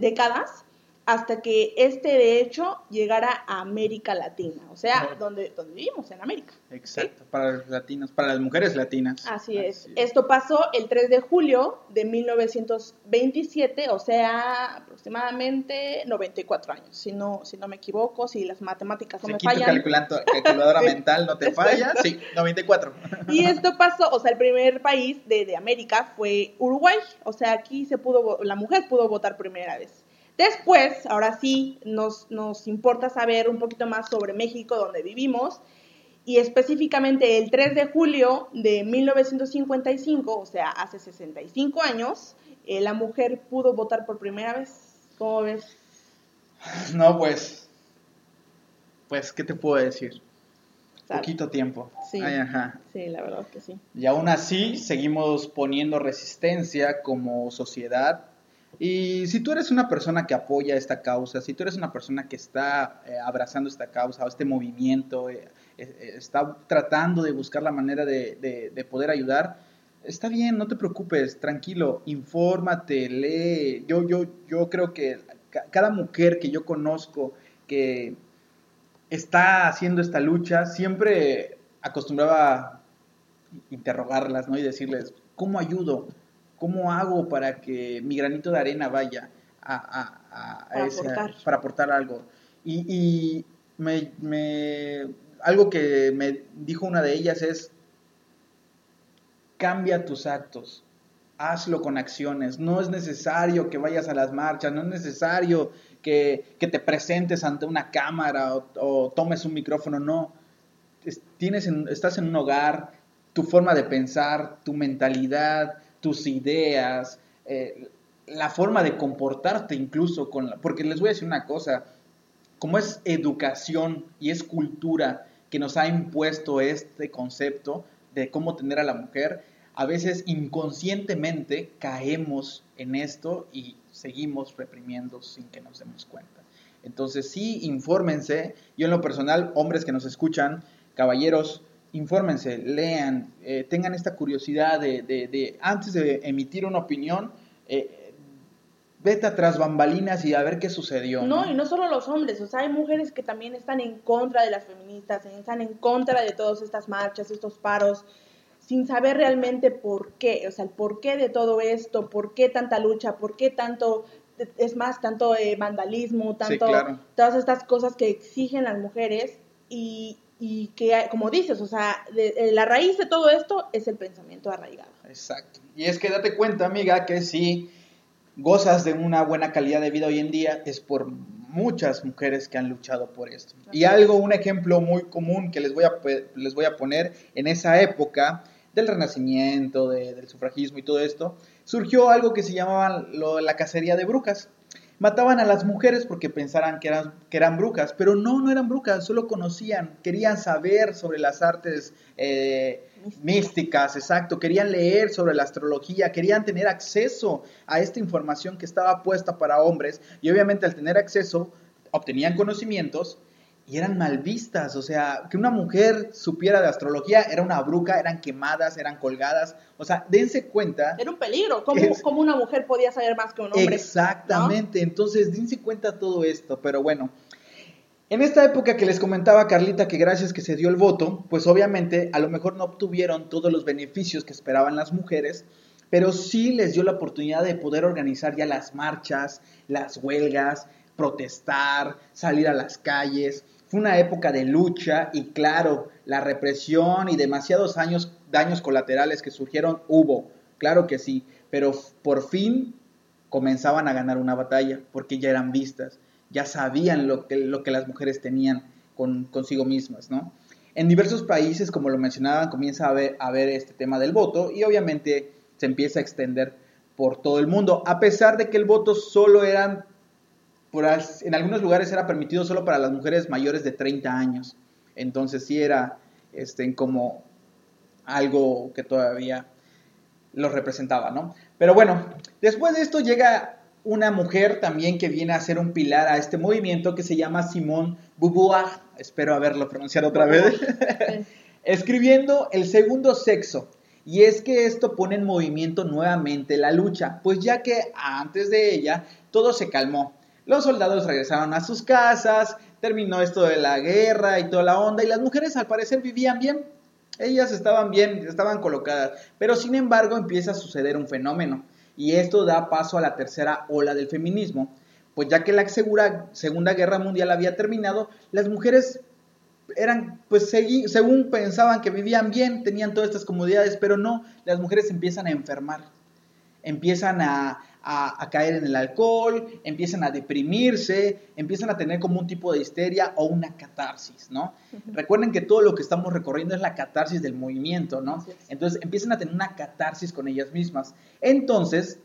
décadas hasta que este de hecho llegara a América Latina, o sea, donde, donde vivimos, en América. Exacto, para los latinos, para las mujeres latinas. Así es. Esto pasó el 3 de julio de 1927, o sea, aproximadamente 94 años, si no, si no me equivoco, si las matemáticas no me fallan. calculadora (laughs) mental no te falla, sí, 94. y esto pasó, o sea, el primer país de, de América fue Uruguay, o sea, aquí se pudo, la mujer pudo votar primera vez. Después, ahora sí, nos, nos importa saber un poquito más sobre México, donde vivimos, y específicamente el 3 de julio de 1955, o sea, hace 65 años, eh, la mujer pudo votar por primera vez. ¿Cómo ves? No, pues, pues, ¿qué te puedo decir? Poquito tiempo. Sí, ajá. sí, la verdad que sí. Y aún así seguimos poniendo resistencia como sociedad y si tú eres una persona que apoya esta causa, si tú eres una persona que está eh, abrazando esta causa o este movimiento, eh, eh, está tratando de buscar la manera de, poder ayudar, está bien, no te preocupes, tranquilo, infórmate, lee. Yo, yo, yo creo que cada mujer que yo conozco que está haciendo esta lucha, siempre acostumbraba interrogarlas, ¿no? Y decirles, ¿cómo ayudo? ¿Cómo hago para que mi granito de arena vaya a, para, aportar. para, aportar. algo? Y, me, algo que me dijo una de ellas es, cambia tus actos, hazlo con acciones, no es necesario que vayas a las marchas, no es necesario que, te presentes ante una cámara o, tomes un micrófono, no. Tienes estás en un hogar, tu forma de pensar, tu mentalidad, tus ideas, eh, la forma de comportarte incluso con la, porque les voy a decir una cosa, como es educación y es cultura que nos ha impuesto este concepto de cómo tener a la mujer, a veces inconscientemente caemos en esto y seguimos reprimiendo sin que nos demos cuenta. Entonces sí, infórmense. Yo en lo personal, hombres que nos escuchan, caballeros, infórmense, lean, eh, tengan esta curiosidad de, antes de emitir una opinión, eh, vete atrás bambalinas y a ver qué sucedió. No, y no solo los hombres, o sea, hay mujeres que también están en contra de las feministas, están en contra de todas estas marchas, estos paros, sin saber realmente por qué, o sea, el por qué de todo esto, por qué tanta lucha, por qué tanto, es más, tanto eh, vandalismo, tanto, todas estas cosas que exigen las mujeres y, y que, como dices, o sea, eh, la raíz de todo esto es el pensamiento arraigado. Exacto. Y es que date cuenta, amiga, que si gozas de una buena calidad de vida hoy en día es por muchas mujeres que han luchado por esto. y algo, un ejemplo muy común que les voy a, les voy a poner en esa época del renacimiento, del sufragismo y todo esto, surgió algo que se llamaba la cacería de brujas mataban a las mujeres porque pensaran que eran, que eran brujas, pero no, no eran brujas, solo conocían, querían saber sobre las artes eh, místicas, exacto, querían leer sobre la astrología, querían tener acceso a esta información que estaba puesta para hombres y obviamente al tener acceso obtenían conocimientos y eran mal vistas, o sea, que una mujer supiera de astrología era una bruja, eran quemadas, eran colgadas, o sea, dense cuenta. Era un peligro, ¿cómo, una mujer podía saber más que un hombre? Exactamente, entonces dense cuenta todo esto, pero bueno. En esta época que les comentaba Carlita que gracias que se dio el voto, pues obviamente a lo mejor no obtuvieron todos los beneficios que esperaban las mujeres, pero sí les dio la oportunidad de poder organizar ya las marchas, las huelgas, protestar, salir a las calles. Fue una época de lucha y claro, la represión y demasiados años, daños colaterales que surgieron hubo, claro que sí, pero por fin comenzaban a ganar una batalla porque ya eran vistas, ya sabían lo que, las mujeres tenían con, consigo mismas, ¿no? En diversos países, como lo mencionaban, comienza a haber, a ver este tema del voto y obviamente se empieza a extender por todo el mundo, a pesar de que el voto solo eran en algunos lugares era permitido solo para las mujeres mayores de 30 años. Entonces sí era este, como algo que todavía los representaba, ¿no? Pero bueno, después de esto llega una mujer también que viene a ser un pilar a este movimiento que se llama Simone Beauvoir, espero haberlo pronunciado otra vez, (laughs) escribiendo El segundo sexo. Y es que esto pone en movimiento nuevamente la lucha, pues ya que antes de ella todo se calmó. Los soldados regresaron a sus casas, terminó esto de la guerra y toda la onda, y las mujeres al parecer vivían bien. Ellas estaban bien, estaban colocadas, pero sin embargo empieza a suceder un fenómeno, y esto da paso a la tercera ola del feminismo, pues ya que la Segunda Guerra Mundial había terminado, las mujeres eran, pues según pensaban que vivían bien, tenían todas estas comodidades, pero no, las mujeres empiezan a enfermar, empiezan a, a, caer en el alcohol, empiezan a deprimirse, empiezan a tener como un tipo de histeria o una catarsis, ¿no? Recuerden que todo lo que estamos recorriendo es la catarsis del movimiento, ¿no? Entonces empiezan a tener una catarsis con ellas mismas. Entonces,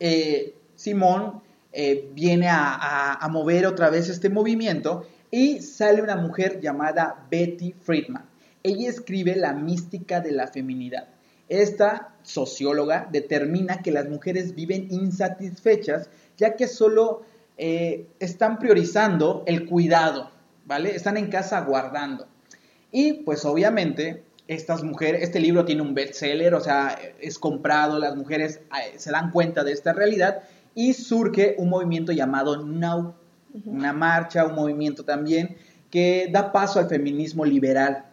eh, Simón eh, viene a, a mover otra vez este movimiento y sale una mujer llamada Betty Friedman. Ella escribe La mística de la feminidad. Esta socióloga determina que las mujeres viven insatisfechas ya que solo eh, están priorizando el cuidado, ¿vale? Están en casa guardando. Y pues obviamente estas mujeres, este libro tiene un bestseller, o sea, es comprado, las mujeres eh, se dan cuenta de esta realidad y surge un movimiento llamado Now, una marcha, un movimiento también que da paso al feminismo liberal,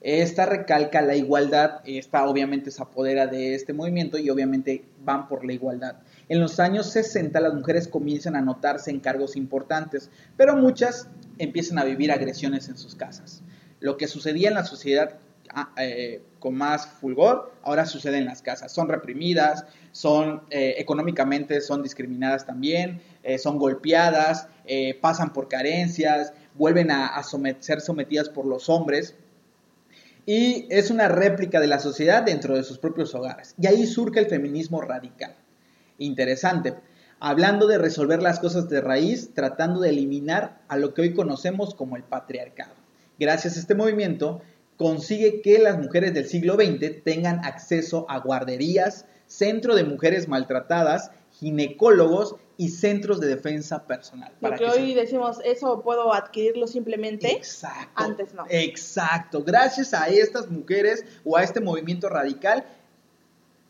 esta recalca la igualdad, esta obviamente se apodera de este movimiento y obviamente van por la igualdad. En los años 60 las mujeres comienzan a notarse en cargos importantes, pero muchas empiezan a vivir agresiones en sus casas. Lo que sucedía en la sociedad ah, eh, con más fulgor, ahora sucede en las casas. Son reprimidas, son eh, económicamente son discriminadas también, eh, son golpeadas, pasan por carencias, vuelven a, a ser sometidas por los hombres y es una réplica de la sociedad dentro de sus propios hogares. Y ahí surge el feminismo radical. Interesante. Hablando de resolver las cosas de raíz, tratando de eliminar a lo que hoy conocemos como el patriarcado. Gracias a este movimiento, consigue que las mujeres del siglo XX tengan acceso a guarderías, centro de mujeres maltratadas, ginecólogos y centros de defensa personal. Porque hoy decimos, eso puedo adquirirlo simplemente. Exacto. Antes no. Exacto. Gracias a estas mujeres o a este movimiento radical,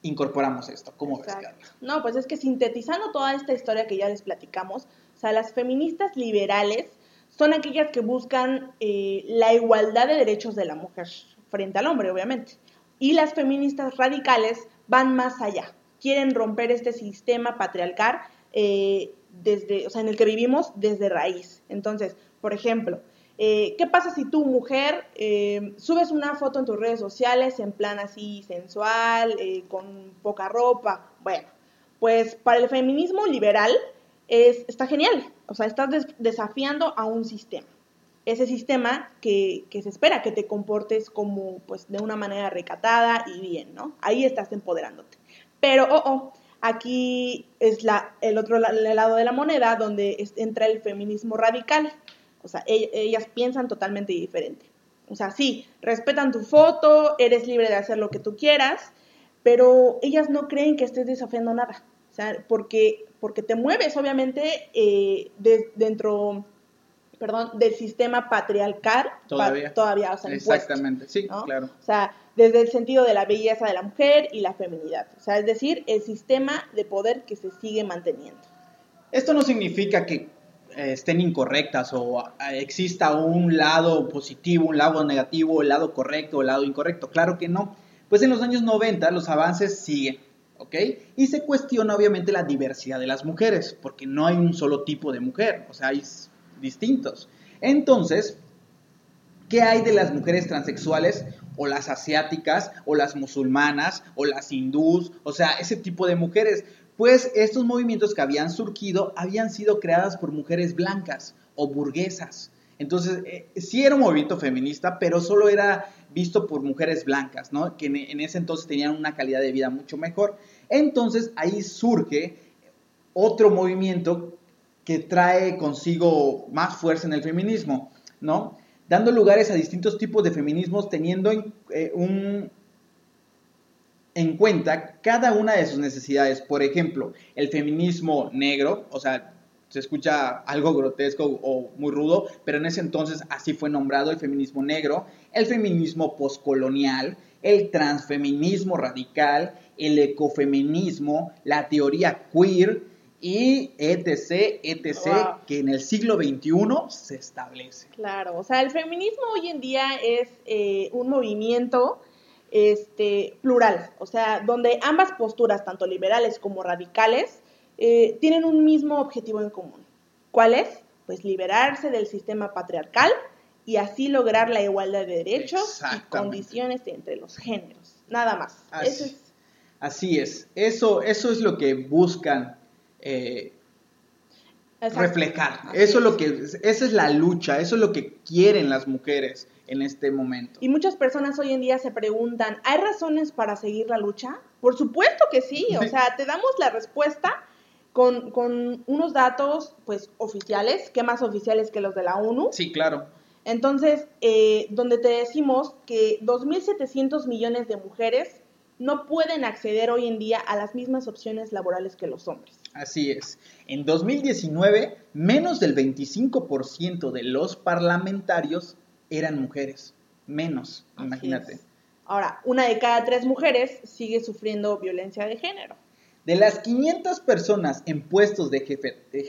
incorporamos esto. ¿Cómo ves, Carla? No, pues es que sintetizando toda esta historia que ya les platicamos, o sea, las feministas liberales son aquellas que buscan eh, la igualdad de derechos de la mujer frente al hombre, obviamente. Y las feministas radicales van más allá. Quieren romper este sistema patriarcal eh, desde, o sea, en el que vivimos desde raíz. Entonces, por ejemplo, eh, ¿qué pasa si tú, mujer, eh, subes una foto en tus redes sociales en plan así sensual, con poca ropa? Bueno, pues para el feminismo liberal es, está genial. O sea, estás desafiando a un sistema. Ese sistema que, que, se espera que te comportes como, pues, de una manera recatada y bien, ¿no? Ahí estás empoderándote. Pero, oh, oh, Aquí es la, el otro lado de la moneda donde entra el feminismo radical. O sea, e, ellas piensan totalmente diferente. O sea, sí, respetan tu foto, eres libre de hacer lo que tú quieras, pero ellas no creen que estés desafiando nada. O sea, porque, porque te mueves, obviamente, eh, dentro perdón, del sistema patriarcal todavía, todavía o sea, Exactamente, sí, claro. O sea, desde el sentido de la belleza de la mujer y la feminidad. O sea, es decir, el sistema de poder que se sigue manteniendo. Esto no significa que eh, estén incorrectas o eh, exista un lado positivo, un lado negativo, el lado correcto, el lado incorrecto. Claro que no. Pues en los años 90 los avances siguen, ¿ok? Y se cuestiona obviamente la diversidad de las mujeres, porque no hay un solo tipo de mujer, o sea, hay distintos. Entonces, ¿qué hay de las mujeres transexuales o las asiáticas o las musulmanas o las hindús? O sea, ese tipo de mujeres. Pues estos movimientos que habían surgido habían sido creadas por mujeres blancas o burguesas. Entonces, eh, sí era un movimiento feminista, pero solo era visto por mujeres blancas, ¿no? Que en, ese entonces tenían una calidad de vida mucho mejor. Entonces, ahí surge otro movimiento que trae consigo más fuerza en el feminismo, ¿no? Dando lugares a distintos tipos de feminismos, teniendo eh, en cuenta cada una de sus necesidades. Por ejemplo, el feminismo negro, o sea, se escucha algo grotesco o muy rudo, pero en ese entonces así fue nombrado el feminismo negro, el feminismo poscolonial, el transfeminismo radical, el ecofeminismo, la teoría queer y etc, etc, que en el siglo XXI se establece. Claro, o sea, el feminismo hoy en día es eh, un movimiento este, plural, o sea, donde ambas posturas, tanto liberales como radicales, eh, tienen un mismo objetivo en común. ¿Cuál es? Pues liberarse del sistema patriarcal y así lograr la igualdad de derechos y condiciones entre los géneros. Nada más. Así es. Así es. Eso, eso es lo que buscan eh, reflejar. eso es lo que, esa es la lucha, eso es lo que quieren las mujeres en este momento. Y muchas personas hoy en día se preguntan, ¿hay razones para seguir la lucha? Por supuesto que sí, o sea, te damos la respuesta con, con, unos datos pues oficiales, ¿qué más oficiales que los de la ONU? Sí, claro. Entonces, eh, donde te decimos que 2.700 millones de mujeres no pueden acceder hoy en día a las mismas opciones laborales que los hombres. Así es. En 2019, menos del 25% de los parlamentarios eran mujeres. Menos, imagínate. Ahora, una de cada tres mujeres sigue sufriendo violencia de género. De las 500 personas en puestos de,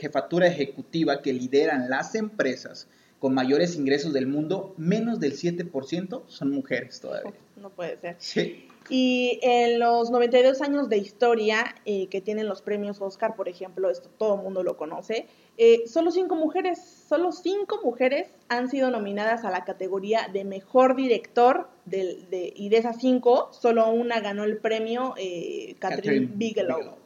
jefatura ejecutiva que lideran las empresas con mayores ingresos del mundo, menos del 7% son mujeres todavía. (laughs) No puede ser. Sí. Y en los 92 años de historia eh, que tienen los premios Oscar, por ejemplo, esto todo el mundo lo conoce, eh, solo cinco mujeres, solo cinco mujeres han sido nominadas a la categoría de mejor director de, y de esas cinco, solo una ganó el premio eh, Catherine, Bigelow.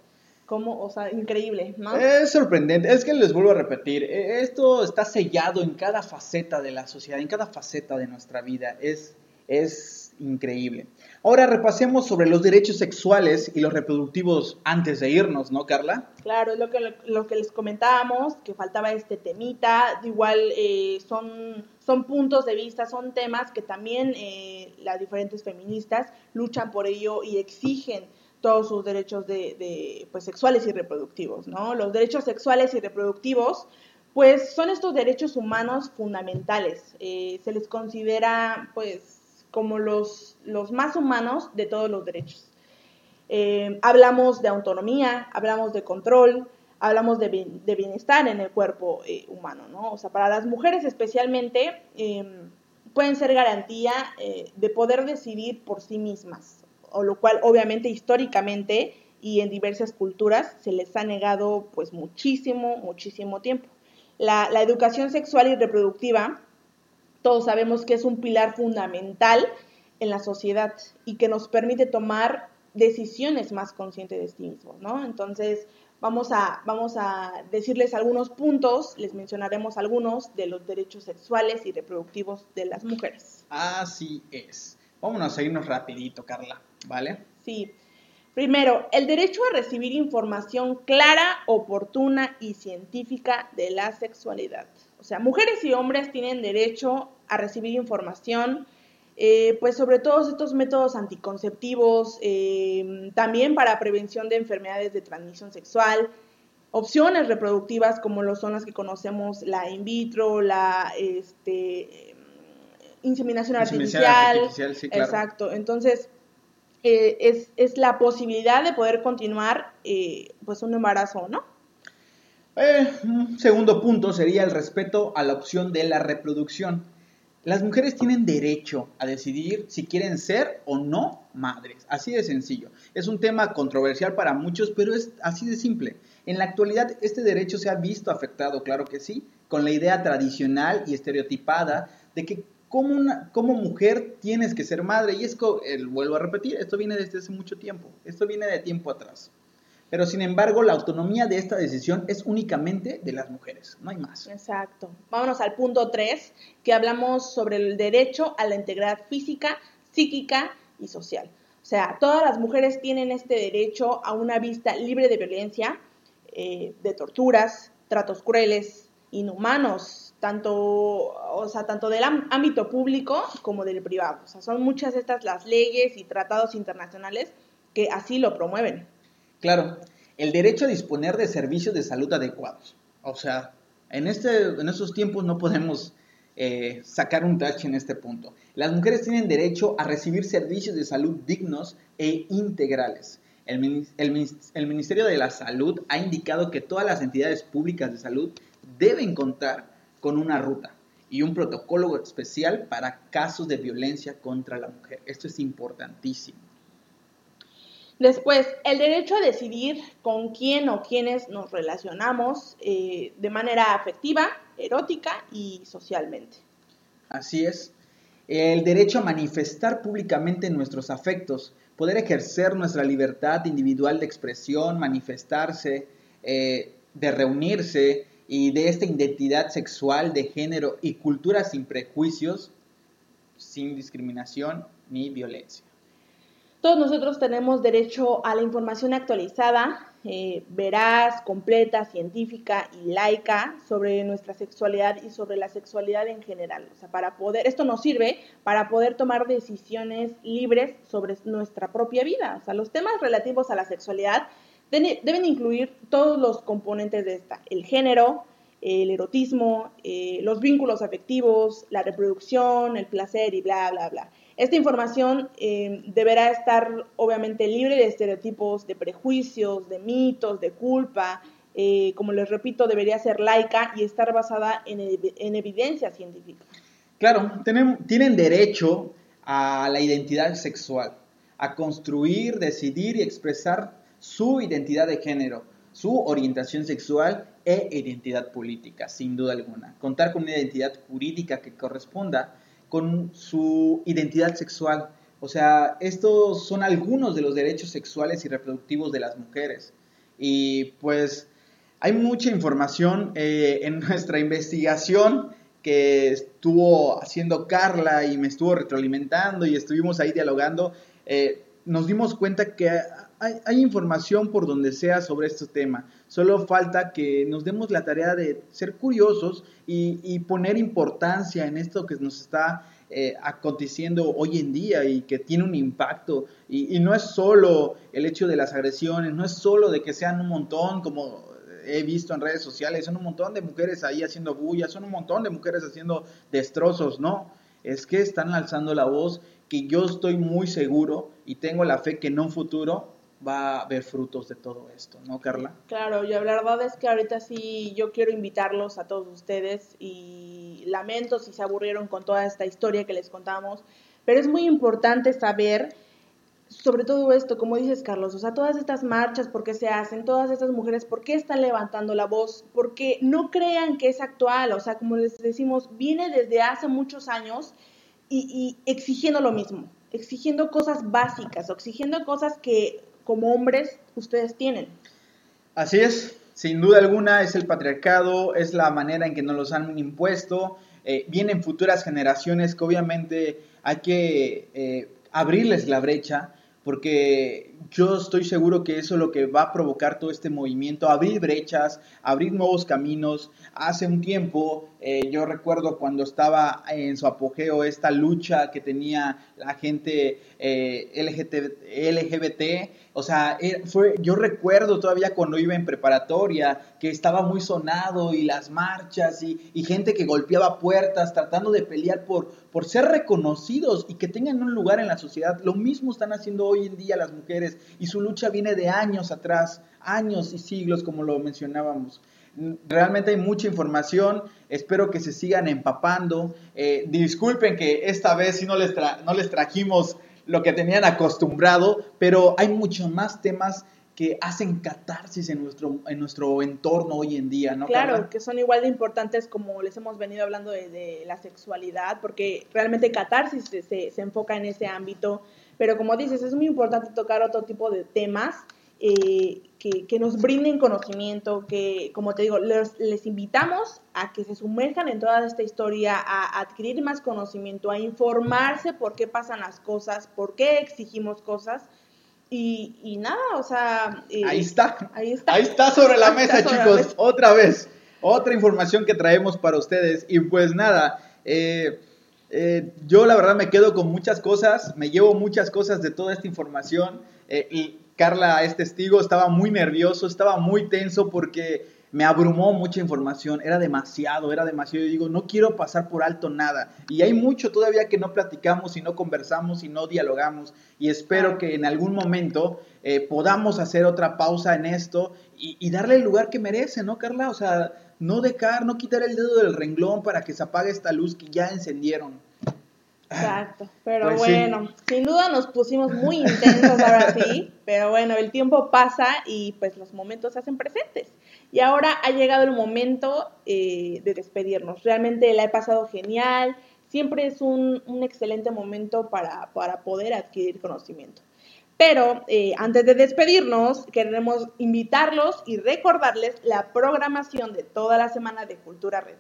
Como, o sea, increíble, ¿no? Es sorprendente, es que les vuelvo a repetir, e, esto está sellado en cada faceta de la sociedad, en cada faceta de nuestra vida, es, es increíble. Ahora repasemos sobre los derechos sexuales y los reproductivos antes de irnos, ¿no, Carla? Claro, es lo que, lo que les comentábamos, que faltaba este temita. Igual eh, son, son puntos de vista, son temas que también eh, las diferentes feministas luchan por ello y exigen todos sus derechos de, pues, sexuales y reproductivos, ¿no? Los derechos sexuales y reproductivos pues son estos derechos humanos fundamentales. Eh, se les considera, pues, como los, los más humanos de todos los derechos. Eh, hablamos de autonomía, hablamos de control, hablamos de, bienestar en el cuerpo eh, humano, ¿no? O sea, para las mujeres especialmente em, pueden ser garantía eh, de poder decidir por sí mismas, o lo cual obviamente históricamente y en diversas culturas se les ha negado pues muchísimo, muchísimo tiempo. La, la educación sexual y reproductiva todos sabemos que es un pilar fundamental en la sociedad y que nos permite tomar decisiones más conscientes de sí mismos, ¿no? Entonces, vamos a, vamos a decirles algunos puntos, les mencionaremos algunos de los derechos sexuales y reproductivos de las mujeres. Así es. Vámonos a irnos rapidito, Carla, ¿vale? Sí. Primero, el derecho a recibir información clara, oportuna y científica de la sexualidad. O sea, mujeres y hombres tienen derecho a recibir información, eh, pues sobre todos estos métodos anticonceptivos, eh, también para prevención de enfermedades de transmisión sexual, opciones reproductivas como lo son las que conocemos, la in vitro, la este, inseminación, artificial. Exacto. Entonces, eh, es, es, la posibilidad de poder continuar pues un embarazo, ¿no? Eh, un segundo punto sería el respeto a la opción de la reproducción. Las mujeres tienen derecho a decidir si quieren ser o no madres. Así de sencillo. Es un tema controversial para muchos, pero es así de simple. En la actualidad este derecho se ha visto afectado, claro que sí, con la idea tradicional y estereotipada de que como, una, como mujer tienes que ser madre. Y es que, vuelvo a repetir, esto viene desde hace mucho tiempo. Esto viene de tiempo atrás. Pero sin embargo, la autonomía de esta decisión es únicamente de las mujeres, no hay más. Exacto. Vámonos al punto 3, que hablamos sobre el derecho a la integridad física, psíquica y social. O sea, todas las mujeres tienen este derecho a una vista libre de violencia, eh, de torturas, tratos crueles, inhumanos, tanto, o sea, tanto del ámbito público como del privado. O sea, son muchas estas las leyes y tratados internacionales que así lo promueven. Claro, el derecho a disponer de servicios de salud adecuados. O sea, en, este, en estos tiempos no podemos eh, sacar un tache en este punto. Las mujeres tienen derecho a recibir servicios de salud dignos e integrales. El, el, Ministerio de la Salud ha indicado que todas las entidades públicas de salud deben contar con una ruta y un protocolo especial para casos de violencia contra la mujer. Esto es importantísimo. Después, el derecho a decidir con quién o quiénes nos relacionamos eh, de manera afectiva, erótica y socialmente. Así es. El derecho a manifestar públicamente nuestros afectos, poder ejercer nuestra libertad individual de expresión, manifestarse, eh, de reunirse y de esta identidad sexual, de género y cultura sin prejuicios, sin discriminación ni violencia. Todos nosotros tenemos derecho a la información actualizada, eh, veraz, completa, científica y laica sobre nuestra sexualidad y sobre la sexualidad en general. O sea, para poder, esto nos sirve para poder tomar decisiones libres sobre nuestra propia vida. O sea, los temas relativos a la sexualidad deben incluir todos los componentes de esta, el género, el erotismo, eh, los vínculos afectivos, la reproducción, el placer y bla, bla, bla. Esta información eh, deberá estar obviamente libre de estereotipos, de prejuicios, de mitos, de culpa. Eh, como les repito, debería ser laica y estar basada en, en evidencia científica. Claro, tienen derecho a la identidad sexual, a construir, decidir y expresar su identidad de género, su orientación sexual e identidad política, sin duda alguna. Contar con una identidad jurídica que corresponda con su identidad sexual. O sea, estos son algunos de los derechos sexuales y reproductivos de las mujeres. Y pues hay mucha información eh, en (laughs) nuestra investigación que estuvo haciendo Carla y me estuvo retroalimentando y estuvimos ahí dialogando. Eh, nos dimos cuenta que hay, información por donde sea sobre este tema. Solo falta que nos demos la tarea de ser curiosos y, poner importancia en esto que nos está eh, aconteciendo hoy en día y que tiene un impacto. Y, no es solo el hecho de las agresiones, no es solo de que sean un montón, como he visto en redes sociales, son un montón de mujeres ahí haciendo bulla, son un montón de mujeres haciendo destrozos, no. Es que están alzando la voz que yo estoy muy seguro y tengo la fe que en un futuro va a haber frutos de todo esto, ¿no, Carla? Claro, yo la verdad es que ahorita sí yo quiero invitarlos a todos ustedes y lamento si se aburrieron con toda esta historia que les contamos, pero es muy importante saber sobre todo esto, como dices Carlos, o sea, todas estas marchas, ¿por qué se hacen? Todas estas mujeres, ¿por qué están levantando la voz? Porque no crean que es actual, o sea, como les decimos, viene desde hace muchos años y, y exigiendo lo mismo, exigiendo cosas básicas, exigiendo cosas que como hombres ustedes tienen. Así es, sin duda alguna es el patriarcado, es la manera en que nos los han impuesto. Eh, vienen futuras generaciones que obviamente hay que eh, abrirles la brecha porque yo estoy seguro que eso es lo que va a provocar todo este movimiento, abrir brechas, abrir nuevos caminos. Hace un tiempo, eh, yo recuerdo cuando estaba en su apogeo esta lucha que tenía la gente eh, LGBT, o sea, fue, yo recuerdo todavía cuando iba en preparatoria que estaba muy sonado y las marchas y, y gente que golpeaba puertas tratando de pelear por, por ser reconocidos y que tengan un lugar en la sociedad. Lo mismo están haciendo hoy en día las mujeres y su lucha viene de años atrás, años y siglos como lo mencionábamos. Realmente hay mucha información, espero que se sigan empapando. Eh, disculpen que esta vez sí no les, no les trajimos lo que tenían acostumbrado, pero hay muchos más temas que hacen catarsis en nuestro, en nuestro entorno hoy en día, ¿no? Claro, que son igual de importantes como les hemos venido hablando de, la sexualidad, porque realmente catarsis se, se, enfoca en ese ámbito, pero como dices, es muy importante tocar otro tipo de temas eh, que, que, nos brinden conocimiento, que, como te digo, les, les, invitamos a que se sumerjan en toda esta historia, a adquirir más conocimiento, a informarse por qué pasan las cosas, por qué exigimos cosas. Y, y nada, o sea... Eh, ahí está. Ahí está. Ahí está sobre la mesa, chicos. Otra vez. Otra información que traemos para ustedes. Y pues nada, eh, yo la verdad me quedo con muchas cosas, me llevo muchas cosas de toda esta información. Eh, y Carla es testigo, estaba muy nervioso, estaba muy tenso porque me abrumó mucha información, era demasiado, era demasiado. Yo digo, no quiero pasar por alto nada. Y hay mucho todavía que no platicamos y no conversamos y no dialogamos. Y espero que en algún momento eh, podamos hacer otra pausa en esto y, y, darle el lugar que merece, ¿no, Carla? O sea, no dejar, no quitar el dedo del renglón para que se apague esta luz que ya encendieron. Exacto, pero pues bueno, sí. sin duda nos pusimos muy intensos ahora (laughs) sí, pero bueno, el tiempo pasa y pues los momentos se hacen presentes. Y ahora ha llegado el momento eh, de despedirnos. Realmente la he pasado genial, siempre es un, un excelente momento para, para, poder adquirir conocimiento. Pero eh, antes de despedirnos, queremos invitarlos y recordarles la programación de toda la semana de Cultura Red.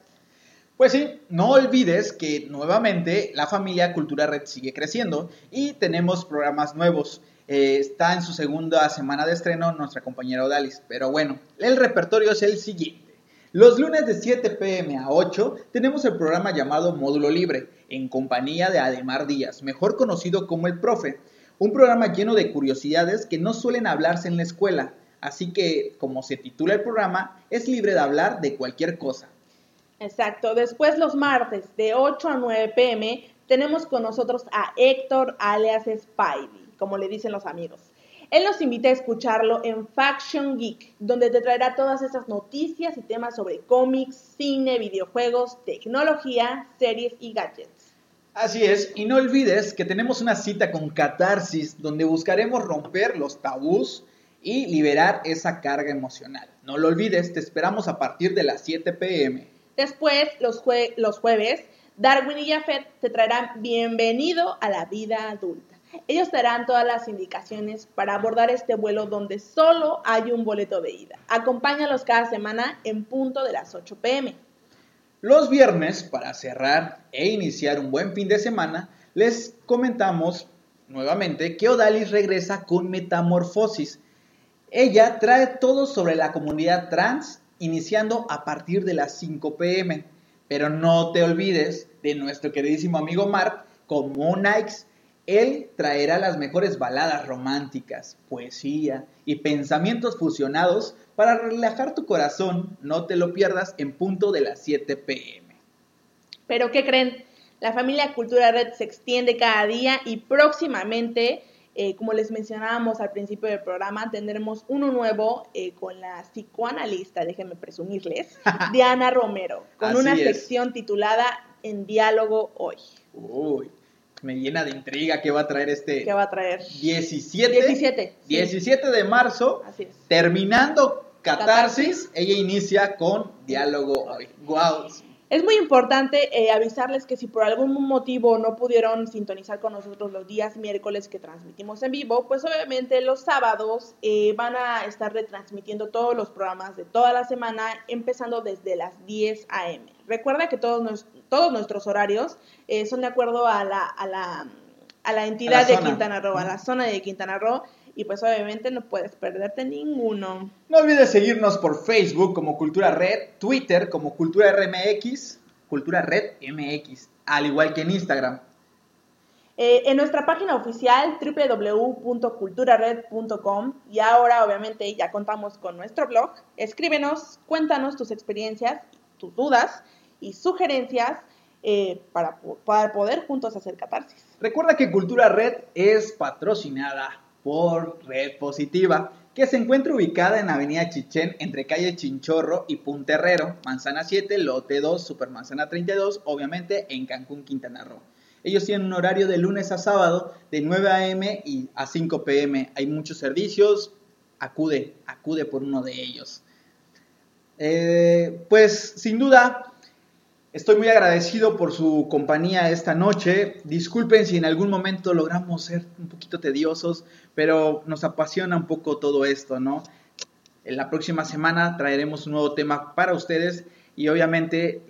Pues sí, no olvides que nuevamente la familia Cultura Red sigue creciendo y tenemos programas nuevos. Eh, está en su segunda semana de estreno nuestra compañera Odalis. Pero bueno, el repertorio es el siguiente. Los lunes de 7 pm a 8 tenemos el programa llamado Módulo Libre, en compañía de Ademar Díaz, mejor conocido como el profe. Un programa lleno de curiosidades que no suelen hablarse en la escuela. Así que, como se titula el programa, es libre de hablar de cualquier cosa. Exacto. Después los martes de 8 a 9 pm tenemos con nosotros a Héctor alias Spidey, como le dicen los amigos. Él nos invita a escucharlo en Faction Geek, donde te traerá todas esas noticias y temas sobre cómics, cine, videojuegos, tecnología, series y gadgets. Así es, y no olvides que tenemos una cita con Catarsis, donde buscaremos romper los tabús y liberar esa carga emocional. No lo olvides, te esperamos a partir de las 7 pm. Después, los, jue los jueves, Darwin y Jafet te traerán bienvenido a la vida adulta. Ellos te darán todas las indicaciones para abordar este vuelo donde solo hay un boleto de ida. Acompáñalos cada semana en punto de las 8 pm. Los viernes, para cerrar e iniciar un buen fin de semana, les comentamos nuevamente que Odalis regresa con Metamorfosis. Ella trae todo sobre la comunidad trans iniciando a partir de las 5 pm. Pero no te olvides de nuestro queridísimo amigo Mark como Nikes. Él traerá las mejores baladas románticas, poesía y pensamientos fusionados para relajar tu corazón. No te lo pierdas en punto de las 7 pm. Pero ¿qué creen? La familia Cultura Red se extiende cada día y próximamente eh, como les mencionábamos al principio del programa, tendremos uno nuevo eh, con la psicoanalista, déjenme presumirles, (laughs) Diana Romero, con una es. sección titulada En diálogo hoy. Uy, me llena de intriga qué va a traer este... ¿Qué va a traer? 17. 17. 17 de marzo. Así es. Terminando Catarsis, ella inicia con Diálogo hoy. Wow. Es muy importante eh, avisarles que si por algún motivo no pudieron sintonizar con nosotros los días miércoles que transmitimos en vivo, pues obviamente los sábados eh, van a estar retransmitiendo todos los programas de toda la semana, empezando desde las 10 a.m. Recuerda que todos, nos, todos nuestros horarios eh, son de acuerdo a la, a la, a la entidad A la de. Quintana Roo, a la zona de Quintana Roo. Y pues obviamente no puedes perderte ninguno. No olvides seguirnos por Facebook como Cultura Red, Twitter como Cultura RMX, Cultura Red MX, al igual que en Instagram. Eh, en nuestra página oficial www.culturared.com y ahora obviamente ya contamos con nuestro blog. Escríbenos, cuéntanos tus experiencias, tus dudas y sugerencias eh, para, para poder juntos hacer catarsis. Recuerda que Cultura Red es patrocinada por Red Positiva, que se encuentra ubicada en Avenida Chichén, entre calle Chinchorro y Punterrero, Manzana 7, Lote 2, Supermanzana 32, obviamente en Cancún, Quintana Roo. Ellos tienen un horario de lunes a sábado de 9 a.m. y a 5 p.m. Hay muchos servicios, acude, acude por uno de ellos. Eh, pues sin duda, Estoy muy agradecido por su compañía esta noche. Disculpen si en algún momento logramos ser un poquito tediosos, pero nos apasiona un poco todo esto, ¿no? En la próxima semana traeremos un nuevo tema para ustedes y obviamente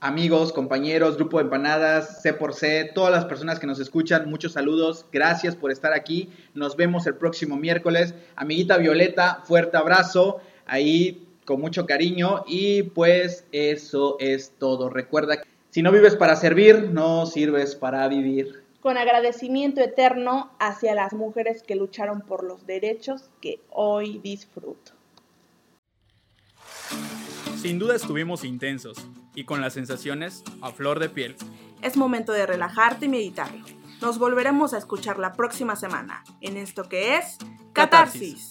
amigos, compañeros, grupo de empanadas, C por C, todas las personas que nos escuchan, muchos saludos, gracias por estar aquí. Nos vemos el próximo miércoles. Amiguita Violeta, fuerte abrazo. Ahí con mucho cariño y pues eso es todo. Recuerda que si no vives para servir, no sirves para vivir. con agradecimiento eterno hacia las mujeres que lucharon por los derechos que hoy disfruto. Sin duda estuvimos intensos y con las sensaciones a flor de piel. Es momento de relajarte y meditarlo. Nos volveremos a escuchar la próxima semana en esto que es Catarsis.